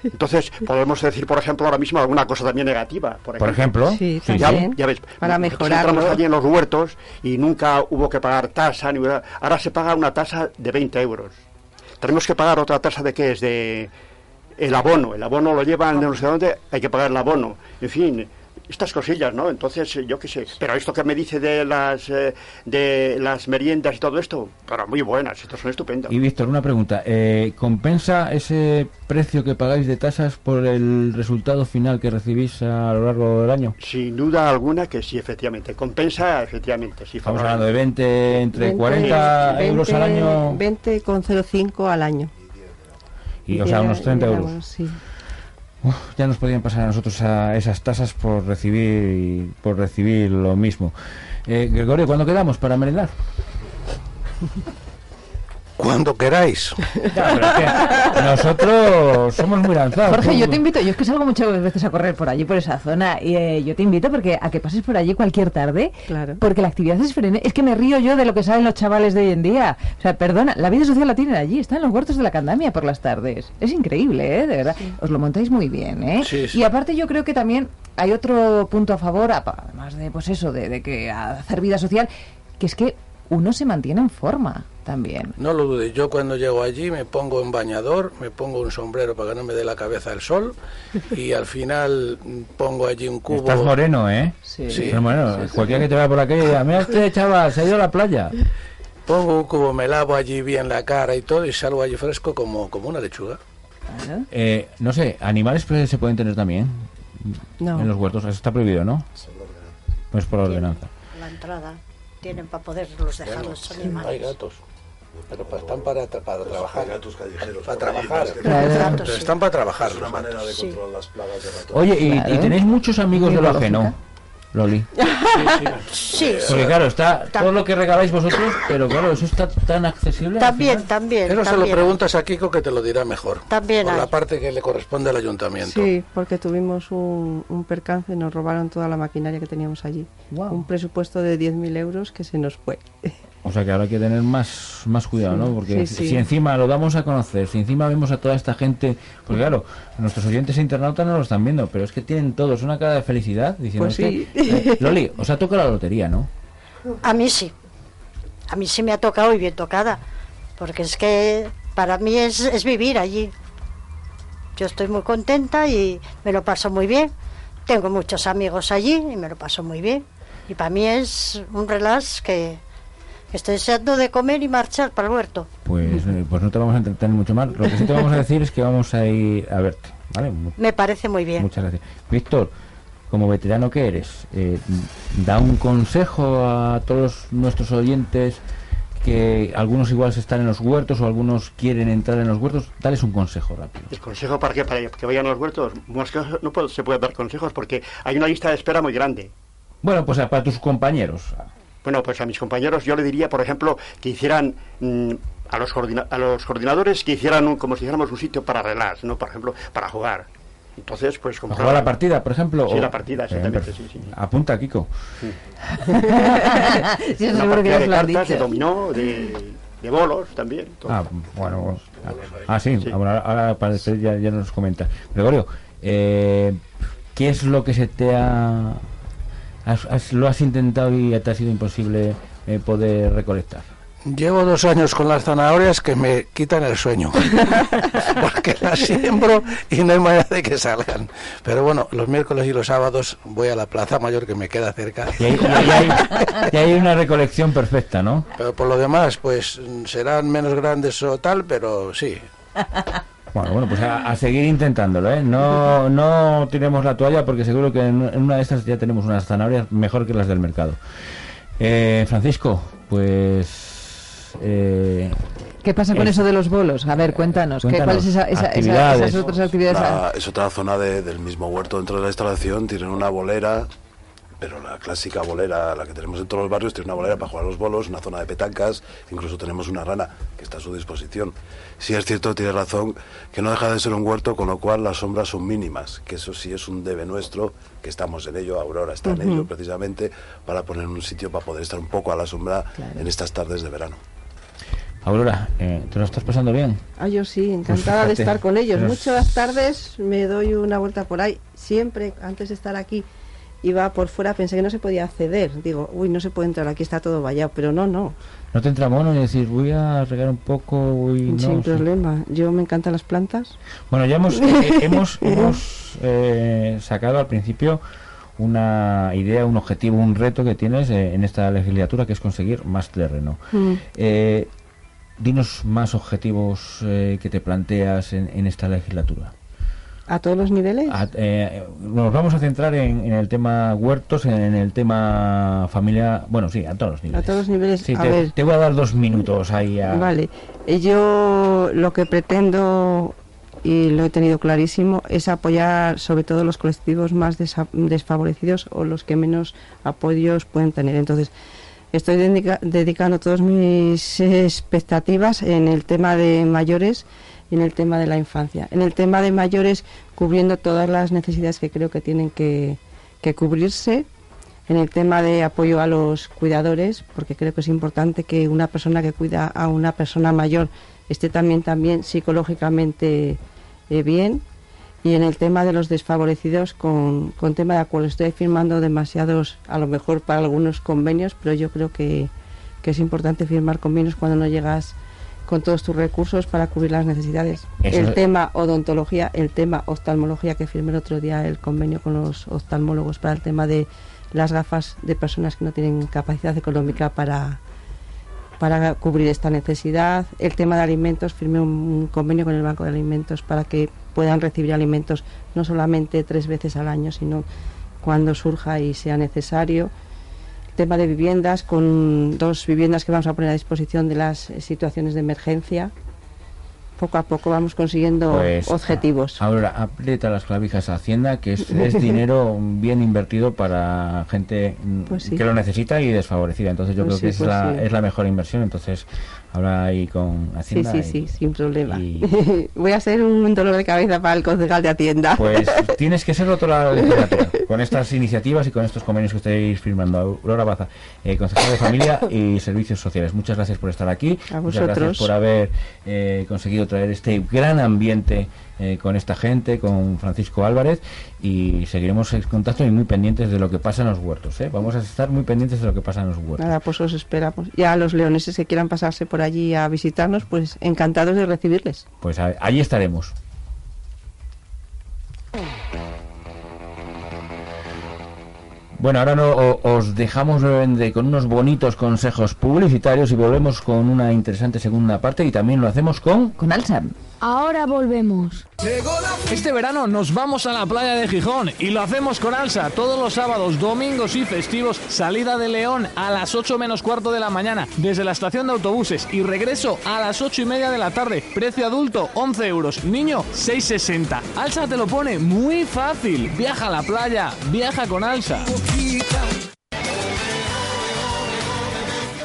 Entonces, podemos decir, por ejemplo, ahora mismo alguna cosa también negativa. Por Por ejemplo. Sí, Sí, ya, ya ves, Para mejorarlo. entramos allí en los huertos y nunca hubo que pagar tasa. Ni, ahora se paga una tasa de 20 euros. Tenemos que pagar otra tasa de qué es de el abono. El abono lo llevan de no sé dónde, hay que pagar el abono. En fin, estas cosillas, ¿no? Entonces, eh, yo qué sé. Pero esto que me dice de las eh, de las meriendas y todo esto, pero muy buenas, estas son estupendas. Y Víctor, una pregunta. eh, ¿Compensa ese precio que pagáis de tasas por el resultado final que recibís a lo largo del año? Sin duda alguna que sí, efectivamente. Compensa, efectivamente. Sí, Estamos hablando de 20, entre 20, 40 euros al 20, año 20,05 al año. y, o sea, unos 30 euros. Digamos, sí. Ya nos podían pasar a nosotros a esas tasas por recibir por recibir lo mismo. Eh, Gregorio, ¿cuándo quedamos para merendar? Cuando queráis. *laughs* Ya, pero es que nosotros somos muy lanzados. Jorge, yo te invito, yo es que salgo muchas veces a correr por allí, por esa zona, y eh, yo te invito porque a que pases por allí cualquier tarde, Claro. porque la actividad es frenética. Es que me río yo de lo que saben los chavales de hoy en día. O sea, perdona, la vida social la tienen allí, están en los huertos de la Candamia por las tardes. Es increíble, ¿eh? De verdad. Os lo montáis muy bien, ¿eh? Sí, sí. Y aparte yo creo que también hay otro punto a favor, además de, pues eso, de, de que hacer vida social, que es que uno se mantiene en forma también. No lo dudes, yo cuando llego allí me pongo en bañador, me pongo un sombrero para que no me dé la cabeza el sol y al final pongo allí un cubo. Estás moreno, ¿eh? Sí. Estás moreno. Cualquiera que te vea por la calle diga, mira este chaval, se ha ido a la playa. Pongo un cubo, me lavo allí bien la cara y todo y salgo allí fresco como, como una lechuga. Claro. Eh, no sé, ¿animales pues, se pueden tener también No. en los huertos? Eso está prohibido, ¿no? Pues por ordenanza. La entrada. Tienen para poderlos dejar los Hay animales. gatos, pero pa- están para, tra- para trabajar. Gatos callejeros Para trabajar. Pero sí. están para trabajar. Es una manera de Sí. controlar las plagas de ratones. Oye, ¿y, Claro. y tenéis muchos amigos de lo ajeno? Loli. *laughs* Sí, Porque claro, está todo lo que regaláis vosotros, pero claro, eso está tan accesible. También, también. Eso se lo también. preguntas a Kiko que te lo dirá mejor. También Por la hay. parte que le corresponde al ayuntamiento. Sí, porque tuvimos un, un percance, nos robaron toda la maquinaria que teníamos allí. Un presupuesto de 10.000 euros que se nos fue. *laughs* O sea que ahora hay que tener más, más cuidado, Sí, ¿no? Porque sí, sí. si encima lo damos a conocer, si encima vemos a toda esta gente, pues claro, nuestros oyentes e internautas no lo están viendo, pero es que tienen todos una cara de felicidad diciendo Pues es que, eh, Loli, os ha tocado la lotería, ¿no? A mí sí. A mí sí me ha tocado y bien tocada. Porque es que para mí es, es vivir allí. Yo estoy muy contenta y me lo paso muy bien. Tengo muchos amigos allí y me lo paso muy bien. Y para mí es un relax que estoy deseando de comer y marchar para el huerto. Pues, eh, pues no te vamos a entretener mucho más. Lo que sí te vamos a decir es que vamos a ir a verte, ¿vale? Me parece muy bien. Muchas gracias. Víctor, como veterano que eres, eh, da un consejo a todos nuestros oyentes que algunos igual se están en los huertos o algunos quieren entrar en los huertos, dales un consejo rápido. ¿El consejo para que, para que vayan a los huertos? Más que no puedo- se puede dar consejos porque hay una lista de espera muy grande. Bueno, pues para tus compañeros. Bueno, pues a mis compañeros yo le diría, por ejemplo, que hicieran mm, a, los coordina- a los coordinadores que hicieran un, como si dijéramos un sitio para relax, ¿no? Por ejemplo, para jugar. Entonces, pues ¿A comprar- jugar la partida, por ejemplo? Sí, o- la partida, exactamente, Eh, sí, sí. Apunta, Kiko. Sí, *laughs* Una seguro que partida ya de cartas, de dicho. dominó, de, de bolos también. todo. Ah, bueno. Ah, sí, ah, ahora, ahora para después ya, ya nos comenta. Gregorio, eh, ¿qué es lo que se te ha... has- has- lo has intentado y te ha sido imposible eh, poder recolectar? Llevo dos años con las zanahorias que me quitan el sueño. *laughs* Porque las siembro y no hay manera de que salgan. Pero bueno, los miércoles y los sábados voy a la Plaza Mayor que me queda cerca. Y hay, y hay- y hay una recolección perfecta, ¿no? Pero por lo demás, pues serán menos grandes o tal, pero sí. Bueno, bueno, pues a, a seguir intentándolo, ¿eh? No, no tiremos la toalla porque seguro que en, en una de estas ya tenemos unas zanahorias mejor que las del mercado. Eh, Francisco, pues... eh, ¿Qué pasa con eso de los bolos? A ver, cuéntanos. ¿qué, Cuéntanos, ¿Cuál es esa, esa- esa- esas otras actividades? La- es otra zona de- del mismo huerto dentro de la instalación, tienen una bolera, pero la clásica bolera, la que tenemos en todos los barrios, tiene una bolera para jugar a los bolos, una zona de petancas, incluso tenemos una rana que está a su disposición. Sí es cierto, tiene razón, que no deja de ser un huerto, con lo cual las sombras son mínimas, que eso sí es un debe nuestro, que estamos en ello, Aurora está en ello precisamente, para poner un sitio para poder estar un poco a la sombra en estas tardes de verano. Aurora, eh, ¿te lo estás pasando bien? Ah, yo sí, encantada de fíjate, estar con ellos. Muchas tardes me doy una vuelta por ahí. Siempre, antes de estar aquí, iba por fuera, pensé que no se podía acceder. Digo, uy, no se puede entrar, aquí está todo vallado. Pero no, no, ¿No te entra mono y decir, voy a regar un poco no? sin sí? problema. Yo me encantan las plantas. Bueno, ya hemos, eh, *laughs* hemos, hemos eh, sacado al principio una idea, un objetivo, un reto que tienes eh, en esta legislatura, que es conseguir más terreno. Mm. Eh, dinos más objetivos que te planteas en, en esta legislatura. ¿A todos los niveles? A- eh, nos vamos a centrar en, en el tema huertos, en el tema familia, bueno, sí, a todos los niveles. A todos los niveles. Sí, a te, ver, te voy a dar dos minutos ahí a... Vale, Eh, yo lo que pretendo y lo he tenido clarísimo es apoyar sobre todo los colectivos más desfavorecidos o los que menos apoyos pueden tener. Entonces, estoy dedica- dedicando todas mis expectativas en el tema de mayores y en el tema de la infancia. En el tema de mayores, cubriendo todas las necesidades que creo que tienen que, que cubrirse en el tema de apoyo a los cuidadores, porque creo que es importante que una persona que cuida a una persona mayor esté también, también psicológicamente eh, bien. Y en el tema de los desfavorecidos, con, con tema de acuerdo, estoy firmando demasiados, a lo mejor para algunos convenios, pero yo creo que, que es importante firmar convenios cuando no llegas con todos tus recursos para cubrir las necesidades. Eso el es- tema odontología, el tema oftalmología, que firmé el otro día el convenio con los oftalmólogos para el tema de las gafas de personas que no tienen capacidad económica para, para cubrir esta necesidad. El tema de alimentos, firmé un, un convenio con el Banco de Alimentos para que puedan recibir alimentos no solamente tres veces al año, sino cuando surja y sea necesario. Tema de viviendas, con dos viviendas que vamos a poner a disposición de las eh, situaciones de emergencia. poco a poco vamos consiguiendo Pues, objetivos. Ahora, aprieta las clavijas a Hacienda, que es, es *laughs* dinero bien invertido para gente mm, Pues sí. que lo necesita y desfavorecida. Entonces yo Pues creo que es, la, sí. es la mejor inversión. Entonces, ahora ahí con Sí, Hacienda... sí, y- sí, sin problema. *laughs* Voy a ser un dolor de cabeza para el concejal de Hacienda. Pues *laughs* tienes que serlo toda la legislatura, con estas iniciativas y con estos convenios que estáis firmando. Aurora Baza, eh, concejal de Familia y Servicios Sociales. Muchas gracias por estar aquí. A Muchas gracias por haber eh, conseguido traer este gran ambiente eh, con esta gente, con Francisco Álvarez. Y seguiremos en contacto y muy pendientes de lo que pasa en los huertos. ¿eh? Vamos a estar muy pendientes de lo que pasa en los huertos. Nada, pues os esperamos. Ya los leoneses que quieran pasarse por allí a visitarnos, pues encantados de recibirles. Pues allí estaremos. Bueno, ahora no, o- os dejamos brevemente con unos bonitos consejos publicitarios y volvemos con una interesante segunda parte y también lo hacemos con... Con Alsa. Ahora volvemos. Este verano nos vamos a la playa de Gijón y lo hacemos con Alsa todos los sábados, domingos y festivos. Salida de León a las 8 menos cuarto de la mañana desde la estación de autobuses y regreso a las 8 y media de la tarde. Precio adulto 11 euros, niño 6,60. Alsa te lo pone muy fácil. Viaja a la playa, viaja con Alsa.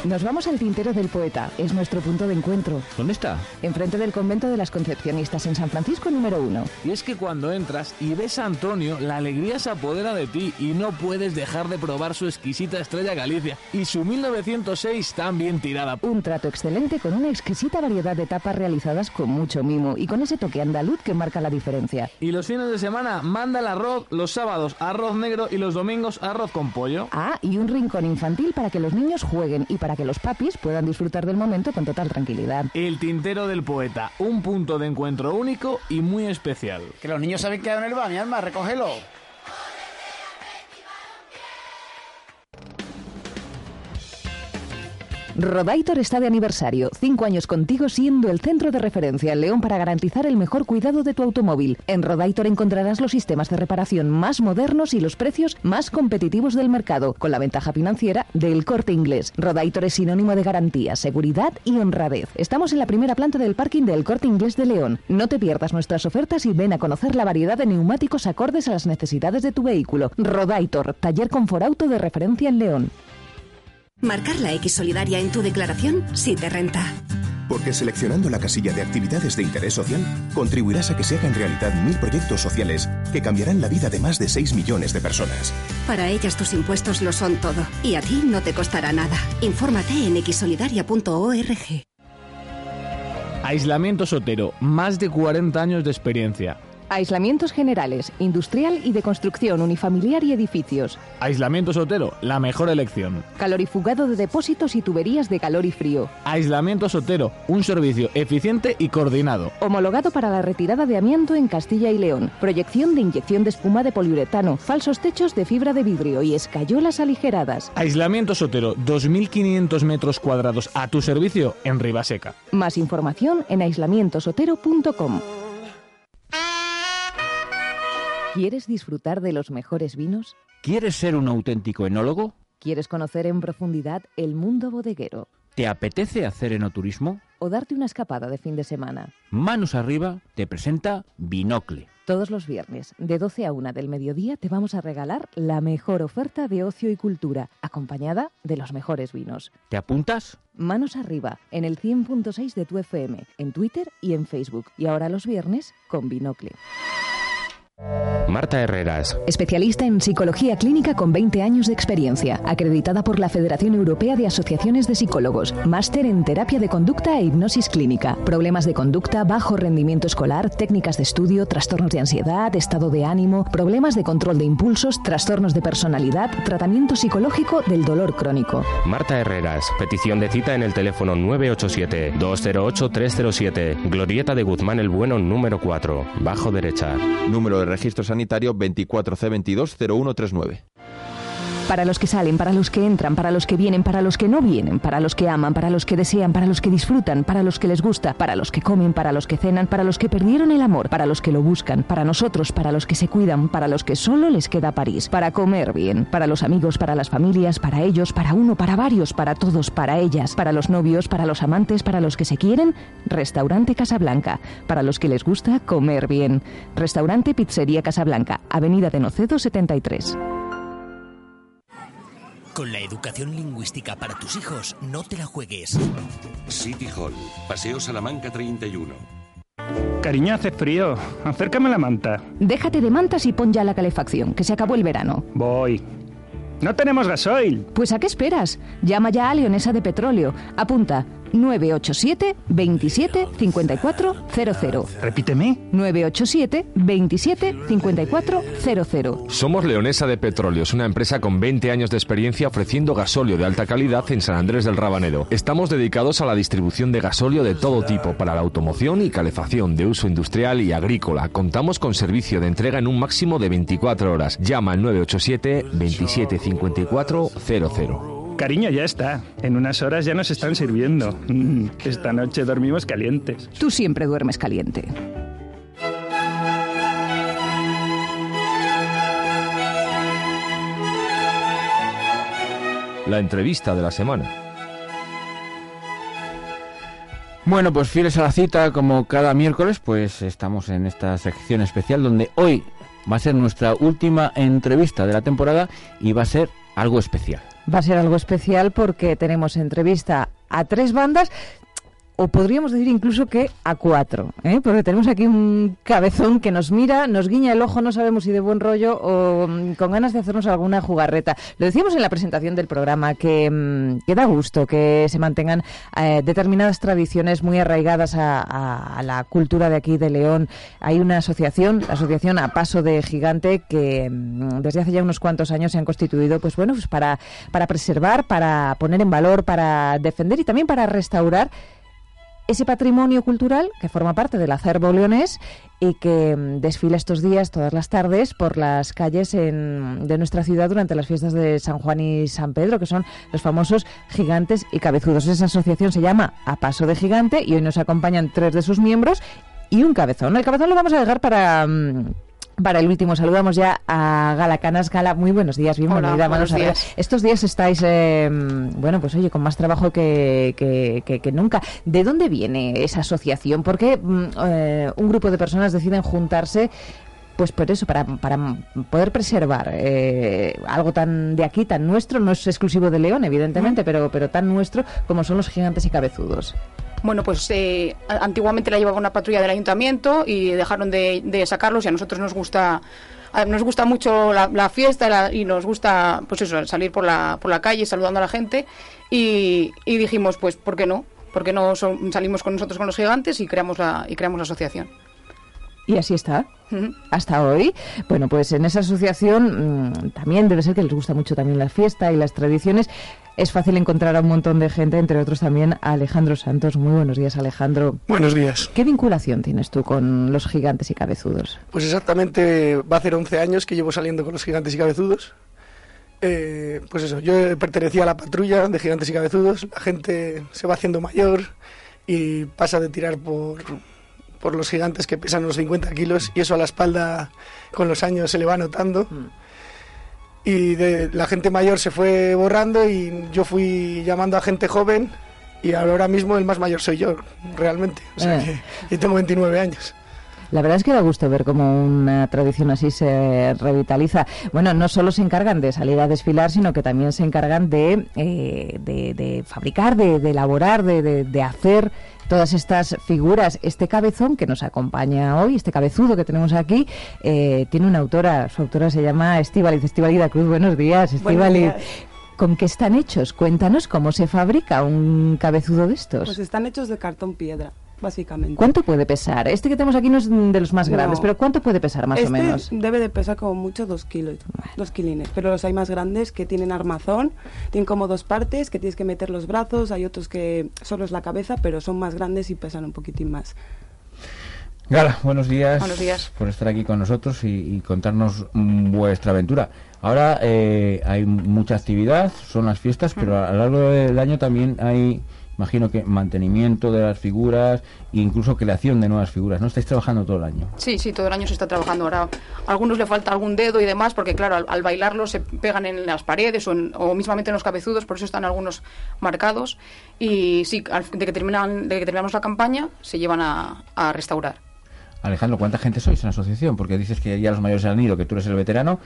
Nos vamos al tintero del poeta. Es nuestro punto de encuentro. ¿Dónde está? Enfrente del convento de las Concepcionistas en San Francisco número uno. Y es que cuando entras y ves a Antonio, la alegría se apodera de ti y no puedes dejar de probar su exquisita estrella Galicia y su 1906 tan bien tirada. Un trato excelente con una exquisita variedad de tapas realizadas con mucho mimo y con ese toque andaluz que marca la diferencia. Y los fines de semana manda el arroz, los sábados arroz negro y los domingos arroz con pollo. Ah, y un rincón infantil para que los niños jueguen y para que los papis puedan disfrutar del momento con total tranquilidad. El tintero del poeta, un punto de encuentro único y muy especial. Que los niños saben que hay en el baño, alma, recógelo. Rodaitor está de aniversario, cinco años contigo siendo el centro de referencia en León para garantizar el mejor cuidado de tu automóvil. En Rodaitor encontrarás los sistemas de reparación más modernos y los precios más competitivos del mercado, con la ventaja financiera del corte inglés. Rodaitor es sinónimo de garantía, seguridad y honradez. Estamos en la primera planta del parking del corte inglés de León. No te pierdas nuestras ofertas y ven a conocer la variedad de neumáticos acordes a las necesidades de tu vehículo. Rodaitor, taller Conforauto de referencia en León. Marcar la X solidaria en tu declaración sí te renta. Porque seleccionando la casilla de actividades de interés social, contribuirás a que se hagan realidad mil proyectos sociales que cambiarán la vida de más de 6 millones de personas. Para ellas tus impuestos lo son todo y a ti no te costará nada. Infórmate en xsolidaria.org. Aislamiento Sotero, más de 40 años de experiencia. Aislamientos generales, industrial y de construcción unifamiliar y edificios. Aislamiento Sotero, la mejor elección. Calorifugado de depósitos y tuberías de calor y frío. Aislamiento Sotero, un servicio eficiente y coordinado. Homologado para la retirada de amianto en Castilla y León. Proyección de inyección de espuma de poliuretano. Falsos techos de fibra de vidrio y escayolas aligeradas. Aislamiento Sotero, 2.500 metros cuadrados a tu servicio en Ribaseca. Más información en aislamientosotero.com. ¿Quieres disfrutar de los mejores vinos? ¿Quieres ser un auténtico enólogo? ¿Quieres conocer en profundidad el mundo bodeguero? ¿Te apetece hacer enoturismo? ¿O darte una escapada de fin de semana? Manos arriba te presenta Binocle. Todos los viernes, de 12 a 1 del mediodía, te vamos a regalar la mejor oferta de ocio y cultura, acompañada de los mejores vinos. ¿Te apuntas? Manos arriba, en el 100.6 de tu FM, en Twitter y en Facebook. Y ahora los viernes, con Binocle. Marta Herreras. Especialista en psicología clínica con 20 años de experiencia, acreditada por la Federación Europea de Asociaciones de Psicólogos, máster en terapia de conducta e hipnosis clínica, problemas de conducta, bajo rendimiento escolar, técnicas de estudio, trastornos de ansiedad, estado de ánimo, problemas de control de impulsos, trastornos de personalidad, tratamiento psicológico del dolor crónico. Marta Herreras. Petición de cita en el teléfono 987-208-307. Glorieta de Guzmán el Bueno número 4. Bajo derecha. Número de registro sanitario 24C220139. Para los que salen, para los que entran, para los que vienen, para los que no vienen, para los que aman, para los que desean, para los que disfrutan, para los que les gusta, para los que comen, para los que cenan, para los que perdieron el amor, para los que lo buscan, para nosotros, para los que se cuidan, para los que solo les queda París, para comer bien, para los amigos, para las familias, para ellos, para uno, para varios, para todos, para ellas, para los novios, para los amantes, para los que se quieren, Restaurante Casablanca, para los que les gusta comer bien. Restaurante Pizzería Casablanca, Avenida de Nocedo 73. Con la educación lingüística para tus hijos, no te la juegues. City Hall, Paseo Salamanca 31. Cariño, hace frío. Acércame la manta. Déjate de mantas y pon ya la calefacción, que se acabó el verano. Voy. No tenemos gasoil. Pues ¿a qué esperas? Llama ya a Leonesa de Petróleo. Apunta 987 27 54 00. Repíteme. 987 27 54 00. Somos Leonesa de Petróleos, una empresa con 20 años de experiencia ofreciendo gasóleo de alta calidad en San Andrés del Rabanero. Estamos dedicados a la distribución de gasóleo de todo tipo para la automoción y calefacción de uso industrial y agrícola. Contamos con servicio de entrega en un máximo de 24 horas. Llama al 987 27 54 00. Cariño, ya está. En unas horas ya nos están sirviendo. Mm, Esta noche dormimos calientes. Tú siempre duermes caliente. La entrevista de la semana. Bueno, pues fieles a la cita, como cada miércoles, pues estamos en esta sección especial donde hoy va a ser nuestra última entrevista de la temporada y va a ser algo especial. Va a ser algo especial porque tenemos entrevista a tres bandas o podríamos decir incluso que a cuatro, ¿eh? porque tenemos aquí un cabezón que nos mira, nos guiña el ojo, no sabemos si de buen rollo o mm, con ganas de hacernos alguna jugarreta. Lo decíamos en la presentación del programa, que, mm, que da gusto que se mantengan eh, determinadas tradiciones muy arraigadas a, a- la cultura de aquí de León. Hay una asociación, la asociación A Paso de Gigante, que mm, desde hace ya unos cuantos años se han constituido, pues bueno, pues para, para preservar, para poner en valor, para defender y también para restaurar ese patrimonio cultural que forma parte del acervo leonés y que mm, desfila estos días, todas las tardes, por las calles en- de nuestra ciudad durante las fiestas de San Juan y San Pedro, que son los famosos gigantes y cabezudos. Esa asociación se llama A Paso de Gigante y hoy nos acompañan tres de sus miembros y un cabezón. El cabezón lo vamos a dejar para... mm, para el último, saludamos ya a Gala Canas. Gala, muy buenos días, bienvenida. Hola, buenos días. Estos días estáis, eh, bueno, pues oye, con más trabajo que, que- que- que nunca. ¿De dónde viene esa asociación? ¿Por qué mm, eh, un grupo de personas deciden juntarse? Pues por eso, para, para poder preservar eh, algo tan de aquí, tan nuestro, no es exclusivo de León, evidentemente, pero, pero tan nuestro como son los gigantes y cabezudos. Bueno, pues eh, antiguamente la llevaba una patrulla del ayuntamiento y dejaron de, sacarlos y a nosotros nos gusta nos gusta mucho la, fiesta y nos gusta pues eso salir por la por la calle saludando a la gente y, y dijimos pues por qué no por qué no salimos con nosotros con los gigantes y creamos la y creamos la asociación Y así está. Hasta hoy. Bueno, pues en esa asociación mm, también debe ser que les gusta mucho también la fiesta y las tradiciones. Es fácil encontrar a un montón de gente, entre otros también a Alejandro Santos. Muy buenos días, Alejandro. Buenos días. ¿Qué vinculación tienes tú con los gigantes y cabezudos? Pues exactamente va a hacer 11 años que llevo saliendo con los gigantes y cabezudos. Eh, pues eso, yo pertenecía a la patrulla de gigantes y cabezudos. La gente se va haciendo mayor y pasa de tirar por, por los gigantes que pesan unos 50 kilos y eso a la espalda con los años se le va notando. Y de, la gente mayor se fue borrando y yo fui llamando a gente joven y ahora mismo el más mayor soy yo, realmente. O sea Eh. que, y tengo 29 años. La verdad es que da gusto ver cómo una tradición así se revitaliza. Bueno, no solo se encargan de salir a desfilar, sino que también se encargan de, eh, de, de fabricar, de, de elaborar, de hacer todas estas figuras. Este cabezón que nos acompaña hoy, este cabezudo que tenemos aquí, eh, tiene una autora. Su autora se llama Estivaliz. Estivaliz Cruz, buenos días. Estivaliz. ¿Con qué están hechos? Cuéntanos cómo se fabrica un cabezudo de estos. Pues están hechos de cartón piedra, básicamente. ¿Cuánto puede pesar? Este que tenemos aquí no es de los más No. grandes, pero ¿cuánto puede pesar más este o menos? debe de pesar como mucho dos kilos, dos kilines. Pero los hay más grandes que tienen armazón, tienen como dos partes que tienes que meter los brazos, hay otros que solo es la cabeza, pero son más grandes y pesan un poquitín más. Gala, buenos días. Buenos días. Por estar aquí con nosotros y, y contarnos mm, vuestra aventura. Ahora eh, hay mucha actividad, son las fiestas, pero a lo largo del año también hay, imagino que mantenimiento de las figuras e incluso creación de nuevas figuras. ¿No estáis trabajando todo el año? Sí, sí, todo el año se está trabajando. Ahora, a algunos le falta algún dedo y demás, porque claro, al, al bailarlo se pegan en las paredes o, en- o mismamente en los cabezudos, por eso están algunos marcados. Y sí, al- de que, terminan, de que terminamos la campaña, se llevan a, a restaurar. Alejandro, ¿cuánta gente sois en la asociación? Porque dices que ya los mayores se han ido, que tú eres el veterano.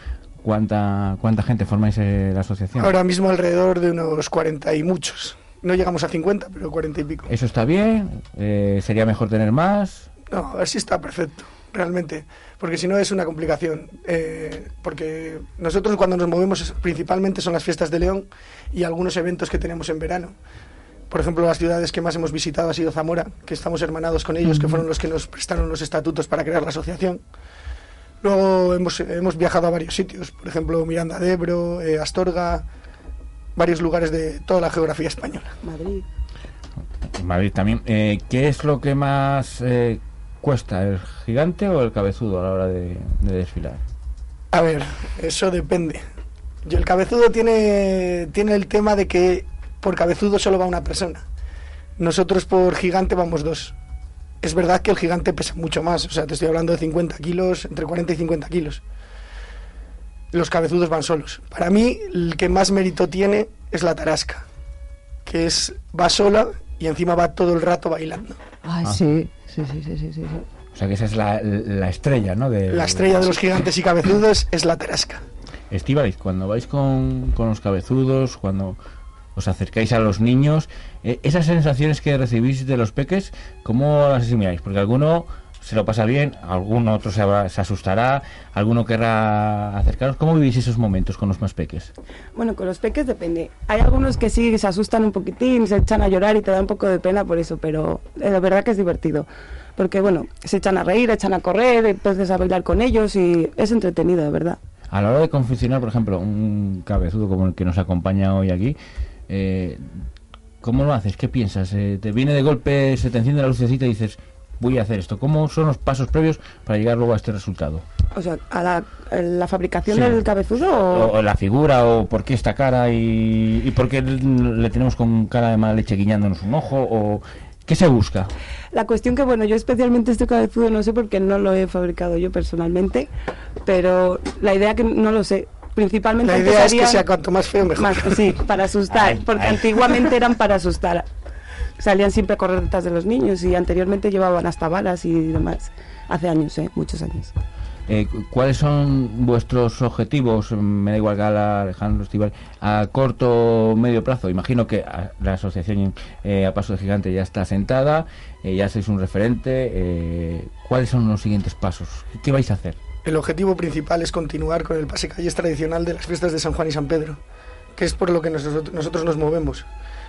¿Cuánta, cuánta gente formáis la asociación? Ahora mismo alrededor de unos 40 y muchos. No llegamos a 50, pero 40 y pico. ¿Eso está bien? Eh, ¿Sería mejor tener más? No, a ver si está perfecto, realmente. Porque si no es una complicación. Eh, porque nosotros cuando nos movemos principalmente son las fiestas de León y algunos eventos que tenemos en verano. Por ejemplo, las ciudades que más hemos visitado ha sido Zamora, que estamos hermanados con ellos, que fueron los que nos prestaron los estatutos para crear la asociación. Luego hemos, hemos viajado a varios sitios, por ejemplo, Miranda de Ebro, eh, Astorga, varios lugares de toda la geografía española. Madrid. Madrid también. Eh, ¿Qué es lo que más eh, cuesta, el gigante o el cabezudo a la hora de, de desfilar? A ver, eso depende. Yo, el cabezudo tiene, tiene el tema de que por cabezudo solo va una persona. Nosotros por gigante vamos dos. Es verdad que el gigante pesa mucho más, o sea, te estoy hablando de 50 kilos, entre 40 y 50 kilos. Los cabezudos van solos. Para mí, el que más mérito tiene es la tarasca, que es va sola y encima va todo el rato bailando. Ay, Ah. sí, sí, sí, sí, sí, sí. O sea que esa es la, la estrella, ¿no? De, La estrella de los gigantes y cabezudos es la tarasca. Estíbaliz, cuando vais con, con los cabezudos, cuando os acercáis a los niños, eh, esas sensaciones que recibís de los peques, ¿cómo las asimiláis? Porque alguno se lo pasa bien, alguno otro se, habrá- se asustará, alguno querrá acercaros. ¿Cómo vivís esos momentos con los más peques? Bueno, con los peques depende. Hay algunos que sí se asustan un poquitín, se echan a llorar y te da un poco de pena por eso, pero eh, la verdad que es divertido. Porque, bueno, se echan a reír, echan a correr, empiezas a bailar con ellos y es entretenido, de verdad. A la hora de confeccionar, por ejemplo, un cabezudo como el que nos acompaña hoy aquí, eh, ¿cómo lo haces? ¿Qué piensas? Eh, ¿Te viene de golpe, se te enciende la lucecita y dices, voy a hacer esto? ¿Cómo son los pasos previos para llegar luego a este resultado? O sea, a la, la fabricación Sí. del cabezudo o... O, o la figura, o por qué esta cara y, y por qué le tenemos con cara de mala leche guiñándonos un ojo, o qué se busca. La cuestión que, bueno, yo especialmente este cabezudo no sé porque no lo he fabricado yo personalmente, pero la idea que no lo sé. Principalmente La idea es que sea cuanto más feo mejor. más- sí, para asustar, Ay, porque ay. antiguamente eran para asustar. Salían siempre a correr detrás de los niños y anteriormente llevaban hasta balas y demás. Hace años, ¿eh? Muchos años. Eh, cu- ¿Cuáles son vuestros objetivos, me da igual Gala, Alejandro, Estival, a corto o medio plazo? Imagino que ah, la asociación eh, a Paso de Gigante ya está sentada, eh, ya sois un referente. eh, ¿Cuáles son los siguientes pasos? ¿Qué vais a hacer? El objetivo principal es continuar con el pase calles tradicional de las fiestas de San Juan y San Pedro, que es por lo que nosotros, nosotros nos movemos.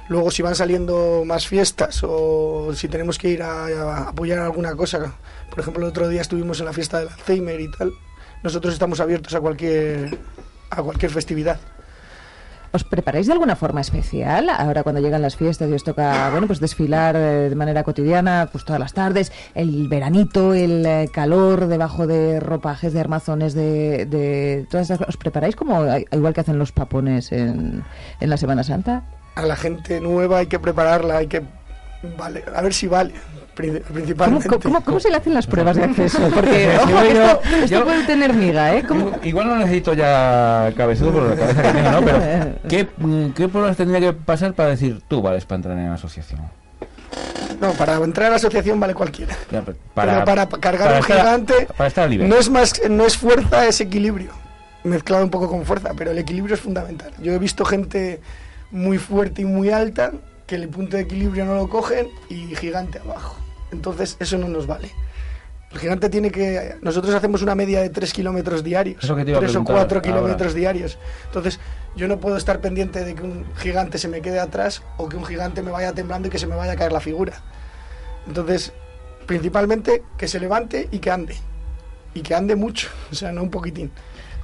Luego, si van saliendo más fiestas o si tenemos que ir a, a apoyar alguna cosa, por ejemplo, el otro día estuvimos en la fiesta del Alzheimer y tal, nosotros estamos abiertos a cualquier, a cualquier festividad. ¿Os preparáis de alguna forma especial ahora cuando llegan las fiestas y os toca, bueno, pues desfilar eh, de manera cotidiana, pues todas las tardes, el veranito, el eh, calor debajo de ropajes, de armazones, de, de todas esas ¿Os preparáis como igual que hacen los papones en, en la Semana Santa? A la gente nueva hay que prepararla, hay que... Vale, a ver si vale, pri- principalmente. ¿Cómo, cómo, cómo se le hacen las pruebas de acceso? Porque, *laughs* Yo- ojo, que yo- esto, esto yo- puede tener miga, ¿eh? ¿Cómo- Igual no necesito ya cabezudo por la cabeza que tengo, ¿no? Pero ¿qué, mm, ¿qué pruebas tendría que pasar para decir tú vales para entrar en la asociación? No, para entrar a la asociación vale cualquiera. Pero para cargar para un estar- gigante Para estar libre. no es más no es fuerza, es equilibrio. Mezclado un poco con fuerza, pero el equilibrio es fundamental. Yo he visto gente muy fuerte y muy alta que el punto de equilibrio no lo cogen y gigante abajo. Entonces eso no nos vale. El gigante tiene que... Nosotros hacemos una media de 3 kilómetros diarios. Eso que te iba a 3 o preguntar 4 ahora. kilómetros diarios. Entonces yo no puedo estar pendiente de que un gigante se me quede atrás o que un gigante me vaya temblando y que se me vaya a caer la figura. Entonces, principalmente que se levante y que ande. Y que ande mucho, *laughs* o sea, no un poquitín.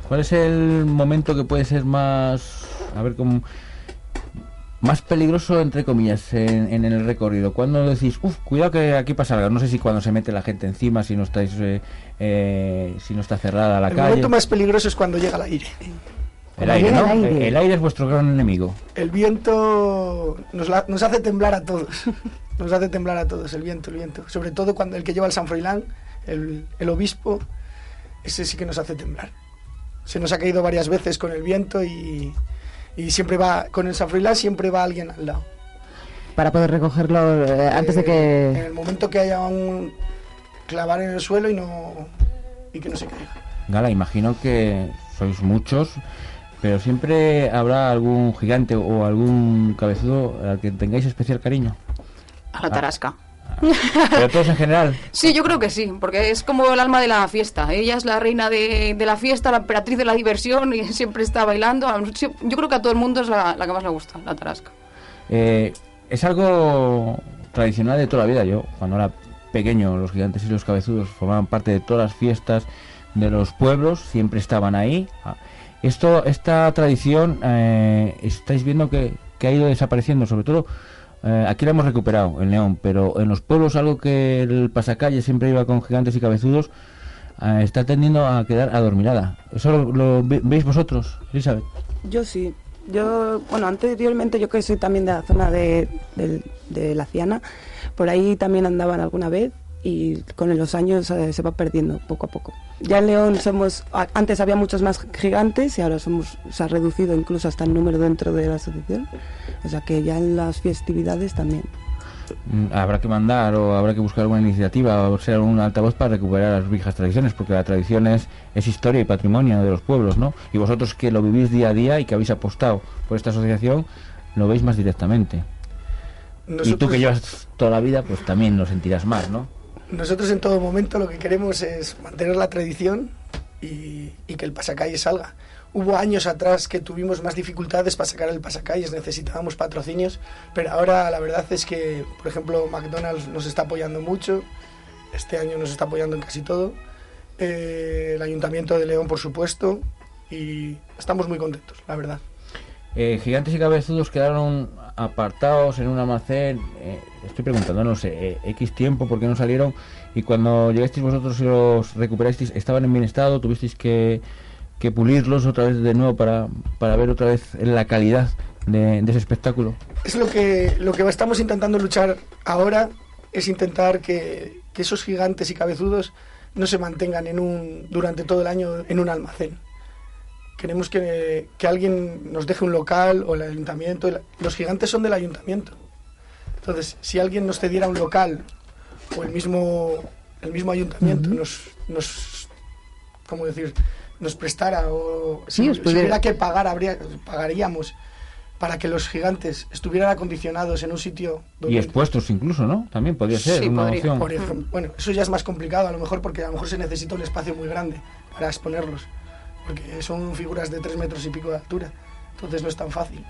¿Cuál es el momento que puede ser más, a ver, como más peligroso, entre comillas, en, en el recorrido? ¿Cuándo decís, uff, cuidado que aquí pasa algo? No sé si cuando se mete la gente encima, si no estáis, eh, eh, si no está cerrada la el calle. momento más peligroso es cuando llega el aire. El aire, ¿no? El aire es vuestro gran enemigo. El viento nos, la- nos hace temblar a todos. *laughs* Nos hace temblar a todos el viento, el viento. Sobre todo cuando el que lleva el San Froilán, el, el obispo, ese sí que nos hace temblar. Se nos ha caído varias veces con el viento y, y siempre va, con el San Froilán siempre va alguien al lado. Para poder recogerlo eh, antes de En que... el momento que haya un clavar en el suelo y no y que no se caiga. Gala, imagino que sois muchos, pero siempre habrá algún gigante o algún cabezudo al que tengáis especial cariño. A la tarasca. Pero todos en general. Sí, yo creo que sí, porque es como el alma de la fiesta. Ella es la reina de, de la fiesta, la emperatriz de la diversión y *laughs* siempre está bailando. Yo creo que a todo el mundo es la, la que más le gusta, la tarasca. Eh, es algo tradicional de toda la vida. Yo, cuando era pequeño, los gigantes y los cabezudos formaban parte de todas las fiestas de los pueblos, siempre estaban ahí. Ah, Esto, esta tradición, eh, estáis viendo que, que ha ido desapareciendo, sobre todo. Eh, aquí la hemos recuperado en León, pero en los pueblos algo que el pasacalle siempre iba con gigantes y cabezudos eh, está tendiendo a quedar adormilada. ¿Eso lo, lo ve- veis vosotros, Elizabeth? Yo sí. Yo, bueno, anteriormente yo que soy también de la zona de, del- de la Ciana, por ahí también andaban alguna vez y con los años eh, se va perdiendo poco a poco. Ya en León somos, antes había muchos más gigantes y ahora somos, se ha reducido incluso hasta el número dentro de la asociación. O sea que ya en las festividades también. Mm, Habrá que mandar o habrá que buscar alguna iniciativa o ser un altavoz para recuperar las viejas tradiciones, porque la tradición es, es historia y patrimonio de los pueblos, ¿no? Y vosotros que lo vivís día a día y que habéis apostado por esta asociación, lo veis más directamente. Y tú que llevas toda la vida, pues también lo sentirás más, ¿no? Nosotros en todo momento lo que queremos es mantener la tradición y, que el pasacalle salga. Hubo años atrás que tuvimos más dificultades para sacar el pasacalles, necesitábamos patrocinios, pero ahora la verdad es que, por ejemplo, McDonald's nos está apoyando mucho, este año nos está apoyando en casi todo, eh, el Ayuntamiento de León, por supuesto, y estamos muy contentos, la verdad. Eh, gigantes y cabezudos quedaron apartados en un almacén, eh, estoy preguntando, no sé, eh, X tiempo, ¿por qué no salieron? Y cuando llegasteis vosotros y los recuperasteis, ¿estaban en bien estado? ¿Tuvisteis que, que pulirlos otra vez de nuevo para, para ver otra vez la calidad de, de ese espectáculo? Es lo que, lo que estamos intentando luchar ahora, es intentar que, que esos gigantes y cabezudos no se mantengan en un, durante todo el año en un almacén. Queremos que, que alguien nos deje un local o el ayuntamiento. los gigantes son del ayuntamiento. Entonces, si alguien nos cediera un local o el mismo, el mismo ayuntamiento nos, nos, ¿cómo decir? nos prestara o Sí, si, si hubiera que pagar, habría, pagaríamos para que los gigantes estuvieran acondicionados en un sitio Y expuestos incluso, ¿no? También podría ser una opción. por ejemplo, bueno, eso ya es más complicado a lo mejor porque a lo mejor se necesita un espacio muy grande para exponerlos, porque son figuras de tres metros y pico de altura, entonces no es tan fácil.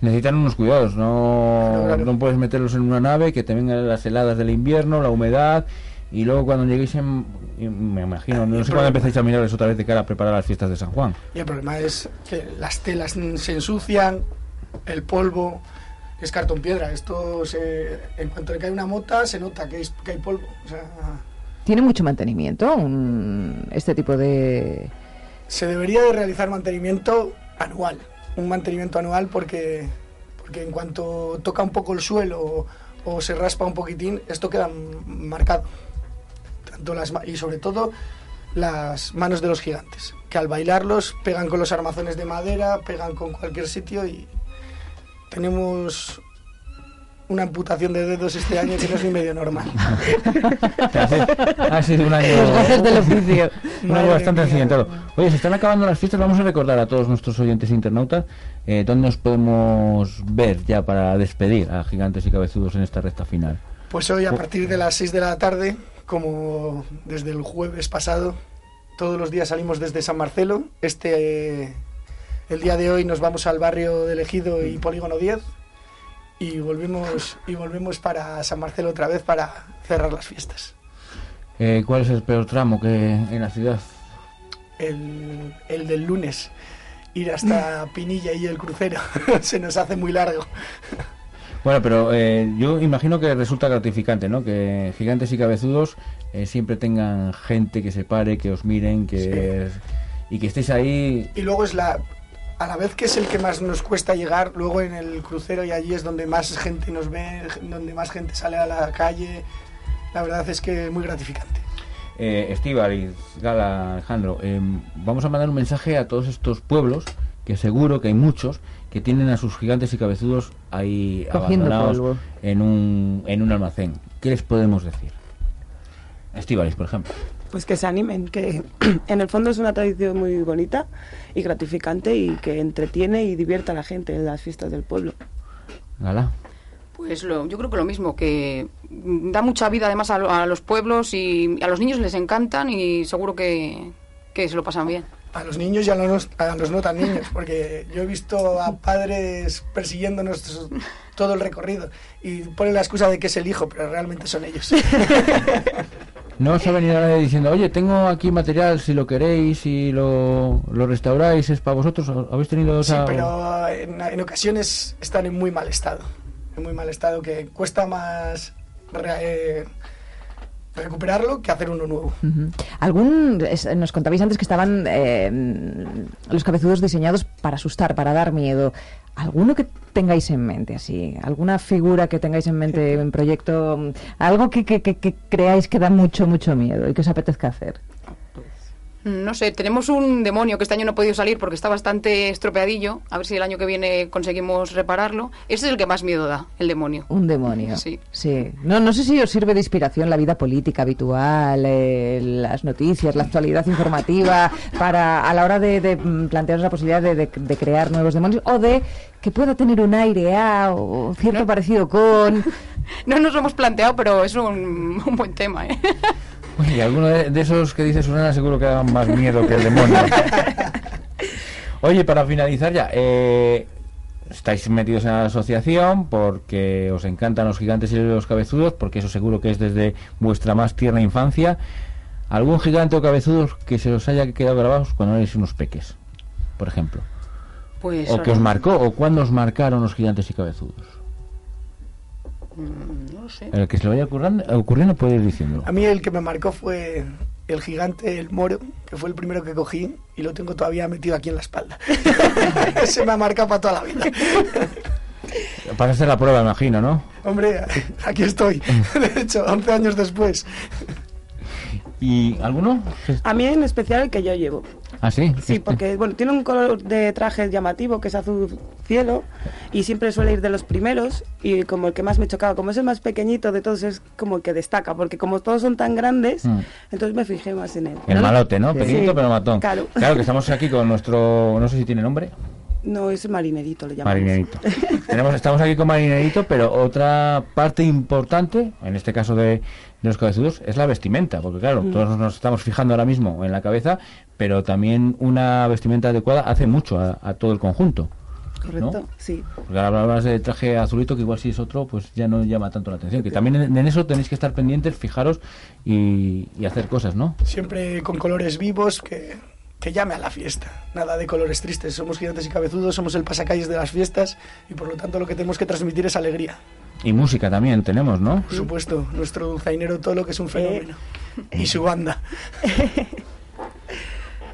Necesitan unos cuidados, no, Claro, claro. no puedes meterlos en una nave que te vengan las heladas del invierno, la humedad y luego cuando lleguéis en, me imagino, no sé cuándo empecéis a mirarles otra vez de cara a preparar las fiestas de San Juan. Y el problema es que las telas se ensucian, el polvo es cartón piedra, esto se, en cuanto le cae una mota se nota que, es- que hay polvo, o sea, ¿Tiene mucho mantenimiento un- este tipo de...? se debería de realizar mantenimiento anual, un mantenimiento anual porque, porque en cuanto toca un poco el suelo o, se raspa un poquitín, esto queda marcado. Tanto las, y sobre todo las manos de los gigantes, que al bailarlos pegan con los armazones de madera, pegan con cualquier sitio y tenemos una amputación de dedos este año que no es ni medio normal. Ha sido un año, del oficio. un año bastante accidentado. Oye, se están acabando las fiestas, vamos a recordar a todos nuestros oyentes e internautas eh, dónde nos podemos ver ya para despedir a gigantes y cabezudos en esta recta final. Pues hoy a partir de las 6 de la tarde, como desde el jueves pasado, todos los días salimos desde San Marcelo. Este, eh, el día de hoy nos vamos al barrio de Ejido y Polígono 10 y volvemos, y volvemos para San Marcelo otra vez para cerrar las fiestas. Eh, ¿Cuál es el peor tramo que en la ciudad? El, el del lunes, ir hasta Pinilla y el crucero. *laughs* Se nos hace muy largo. Bueno, pero eh, yo imagino que resulta gratificante, ¿no? Que gigantes y cabezudos eh, siempre tengan gente que se pare, que os miren, que y que estéis ahí. Y luego es la a la vez que es el que más nos cuesta llegar, luego en el crucero y allí es donde más gente nos ve, donde más gente sale a la calle. La verdad es que es muy gratificante. Eh, Estíbaliz, Gala, Alejandro, eh, vamos a mandar un mensaje a todos estos pueblos, que seguro que hay muchos, que tienen a sus gigantes y cabezudos ahí Cogiendo abandonados polvo. en un, en un almacén. ¿Qué les podemos decir? Estíbaliz, por ejemplo. Pues que se animen, que *clears throat* en el fondo es una tradición muy bonita y gratificante y que entretiene y divierte a la gente en las fiestas del pueblo. Gala. Pues lo- yo creo que lo mismo, que da mucha vida además a, lo- a los pueblos y a los niños les encantan y seguro que, que se lo pasan bien. A los niños y a los, a los no tan niños, porque yo he visto a padres persiguiéndonos todo el recorrido y ponen la excusa de que es el hijo, pero realmente son ellos. *laughs* No os ha venido nadie diciendo, oye, tengo aquí material, si lo queréis, si lo, lo restauráis, es para vosotros. ¿Habéis tenido Sí, esa...? pero en, en ocasiones están en muy mal estado. En muy mal estado, que cuesta más re- eh, recuperarlo que hacer uno nuevo. Algún, es- nos contabais antes que estaban eh, los cabezudos diseñados para asustar, para dar miedo. ¿Alguno que tengáis en mente así? ¿Alguna figura que tengáis en mente en proyecto? mm, Algo que, que- que- que creáis que da mucho, mucho miedo y que os apetezca hacer. No sé, tenemos un demonio que este año no ha podido salir porque está bastante estropeadillo. A ver si el año que viene conseguimos repararlo. Ese es el que más miedo da, el demonio. Un demonio. Sí. Sí. No, no sé si os sirve de inspiración la vida política habitual, eh, las noticias, la actualidad informativa, *laughs* para a la hora de, de, mm, plantearos la posibilidad de, de- de crear nuevos demonios o de que pueda tener un aire a o cierto parecido con. *laughs* No nos lo hemos planteado, pero es un, un buen tema, ¿eh? *laughs* Y alguno de, de esos que dice Susana seguro que da más miedo que el demonio. *laughs* Oye, para finalizar ya, eh, estáis metidos en la asociación porque os encantan los gigantes y los cabezudos, porque eso seguro que es desde vuestra más tierna infancia. ¿Algún gigante o cabezudo que se os haya quedado grabados cuando erais unos peques, por ejemplo? Pues ¿O que os marcó? ¿O cuándo os marcaron los gigantes y cabezudos? Mm, No lo sé. El que se lo vaya ocurriendo, ocurriendo puede ir diciéndolo. A mí el que me marcó fue el gigante, el moro, que fue el primero que cogí y lo tengo todavía metido aquí en la espalda. *laughs* *laughs* Se me ha marcado para toda la vida. Para hacer la prueba, imagino, ¿no? Hombre, aquí estoy. De hecho, 11 años después. ¿Y alguno? A mí en especial el que yo llevo. ¿Ah, sí? Sí, porque bueno, tiene un color de traje llamativo que es azul cielo y siempre suele ir de los primeros y como el que más me chocaba, como es el más pequeñito de todos es como el que destaca, porque como todos son tan grandes, Mm. entonces me fijé más en él. El malote, ¿no? Sí. Pequeñito pero matón. Claro. que estamos aquí con nuestro... No sé si tiene nombre. No, es marinerito le llamamos. Marinerito. *laughs* Tenemos, estamos aquí con Marinerito, pero otra parte importante, en este caso de, de los cabezudos, es la vestimenta. Porque claro, Mm. todos nos estamos fijando ahora mismo en la cabeza, pero también una vestimenta adecuada hace mucho a, a todo el conjunto. Correcto, sí. Porque ahora hablas de traje azulito, que igual si es otro, pues ya no llama tanto la atención. Que también en, en eso tenéis que estar pendientes, fijaros y, y hacer cosas, ¿no? Siempre con colores vivos que, que llame a la fiesta. Nada de colores tristes. Somos gigantes y cabezudos, somos el pasacalles de las fiestas y por lo tanto lo que tenemos que transmitir es alegría. Y música también tenemos, ¿no? Por supuesto, nuestro dulzainero Tolo, que es un fenómeno. Y su banda. *laughs*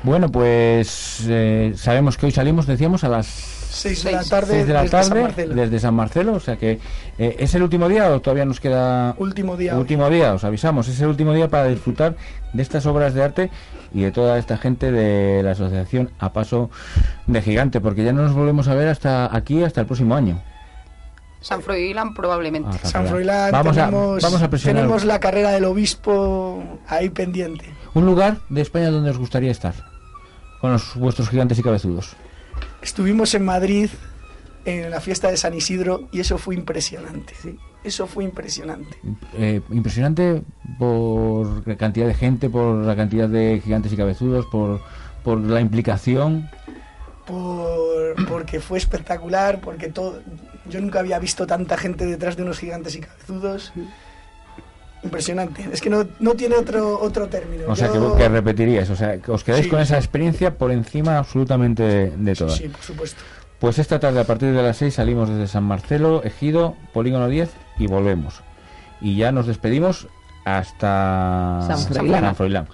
Bueno, pues eh, sabemos que hoy salimos, decíamos, a las 6 de la tarde, seis de la desde San tarde Marcelo. desde San Marcelo. O sea que, eh, ¿es el último día o todavía nos queda...? Último día. Último día, os avisamos. Es el último día para disfrutar de estas obras de arte y de toda esta gente de la asociación A Paso de Gigante, porque ya no nos volvemos a ver hasta aquí, hasta el próximo año. San Froilán probablemente. Ah, San Froilán, Vamos a- vamos a presionar. tenemos la carrera del obispo ahí pendiente. Un lugar de España donde os gustaría estar, con los, vuestros gigantes y cabezudos. Estuvimos en Madrid en la fiesta de San Isidro y eso fue impresionante. Eso fue impresionante. Eh, impresionante por la cantidad de gente, por la cantidad de gigantes y cabezudos, por, por la implicación. Por, porque fue espectacular, porque todo, yo nunca había visto tanta gente detrás de unos gigantes y cabezudos. Impresionante. Es que no, no tiene otro otro término. O sea, Yo- que, que repetiríais, o sea, que os quedáis Sí, con esa experiencia por encima absolutamente de, de todas. Sí, por supuesto. Pues esta tarde a partir de las 6 salimos desde San Marcelo, Ejido, Polígono 10 y volvemos. Y ya nos despedimos hasta San Froilán. San Froilán.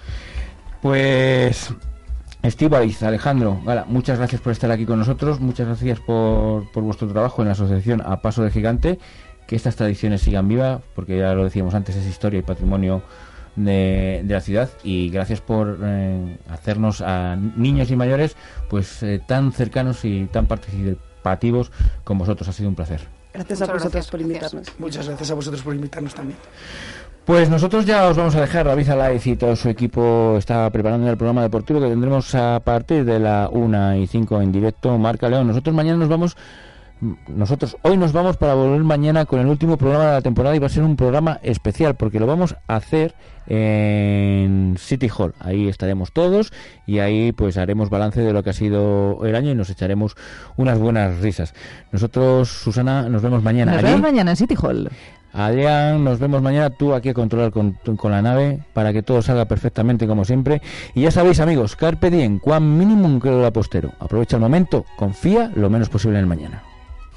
Pues Estíbaliz, Alejandro, Gala, muchas gracias por estar aquí con nosotros, muchas gracias por, por vuestro trabajo en la asociación A Paso de Gigante, que estas tradiciones sigan vivas, porque ya lo decíamos antes, es historia y patrimonio de, de la ciudad, y gracias por eh, hacernos a niños y mayores pues eh, tan cercanos y tan participativos con vosotros, ha sido un placer. Gracias a vosotros gracias, por gracias. invitarnos. Muchas gracias a vosotros por invitarnos también. Pues nosotros ya os vamos a dejar. David Alaiz y todo su equipo está preparando el programa deportivo que tendremos a partir de la 1 y 5 en directo. Marca León. Nosotros mañana nos vamos. Nosotros hoy nos vamos para volver mañana con el último programa de la temporada y va a ser un programa especial porque lo vamos a hacer en City Hall. Ahí estaremos todos y ahí pues haremos balance de lo que ha sido el año y nos echaremos unas buenas risas. Nosotros, Susana, nos vemos mañana. Nos vemos mañana en City Hall. Adrián, nos vemos mañana. Tú aquí a controlar con, con la nave para que todo salga perfectamente como siempre. Y ya sabéis, amigos, Carpe Diem, cuan minimum que lo apostero. Aprovecha el momento, confía lo menos posible en el mañana.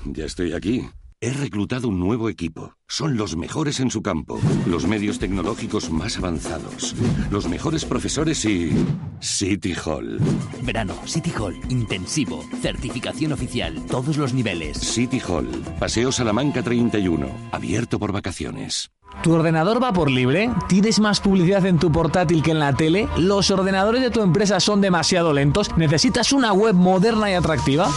Ya estoy aquí. He reclutado un nuevo equipo. Son los mejores en su campo, los medios tecnológicos más avanzados, los mejores profesores y... City Hall. Verano, City Hall, intensivo, certificación oficial, todos los niveles. City Hall, Paseo Salamanca 31, abierto por vacaciones. ¿Tu ordenador va por libre? ¿Tienes más publicidad en tu portátil que en la tele? ¿Los ordenadores de tu empresa son demasiado lentos? ¿Necesitas una web moderna y atractiva?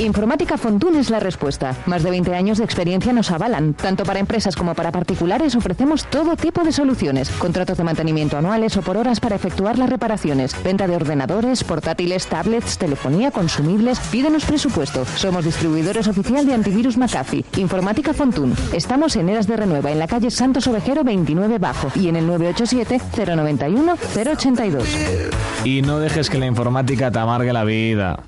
Informática Fontún es la respuesta. Más de 20 años de experiencia nos avalan. Tanto para empresas como para particulares ofrecemos todo tipo de soluciones. Contratos de mantenimiento anuales o por horas para efectuar las reparaciones. Venta de ordenadores, portátiles, tablets, telefonía, consumibles. Pídenos presupuesto. Somos distribuidores oficial de antivirus McAfee. Informática Fontún. Estamos en Eras de Renueva, en la calle Santos Ovejero 29 Bajo y en el 987 091 082. Y no dejes que la informática te amargue la vida.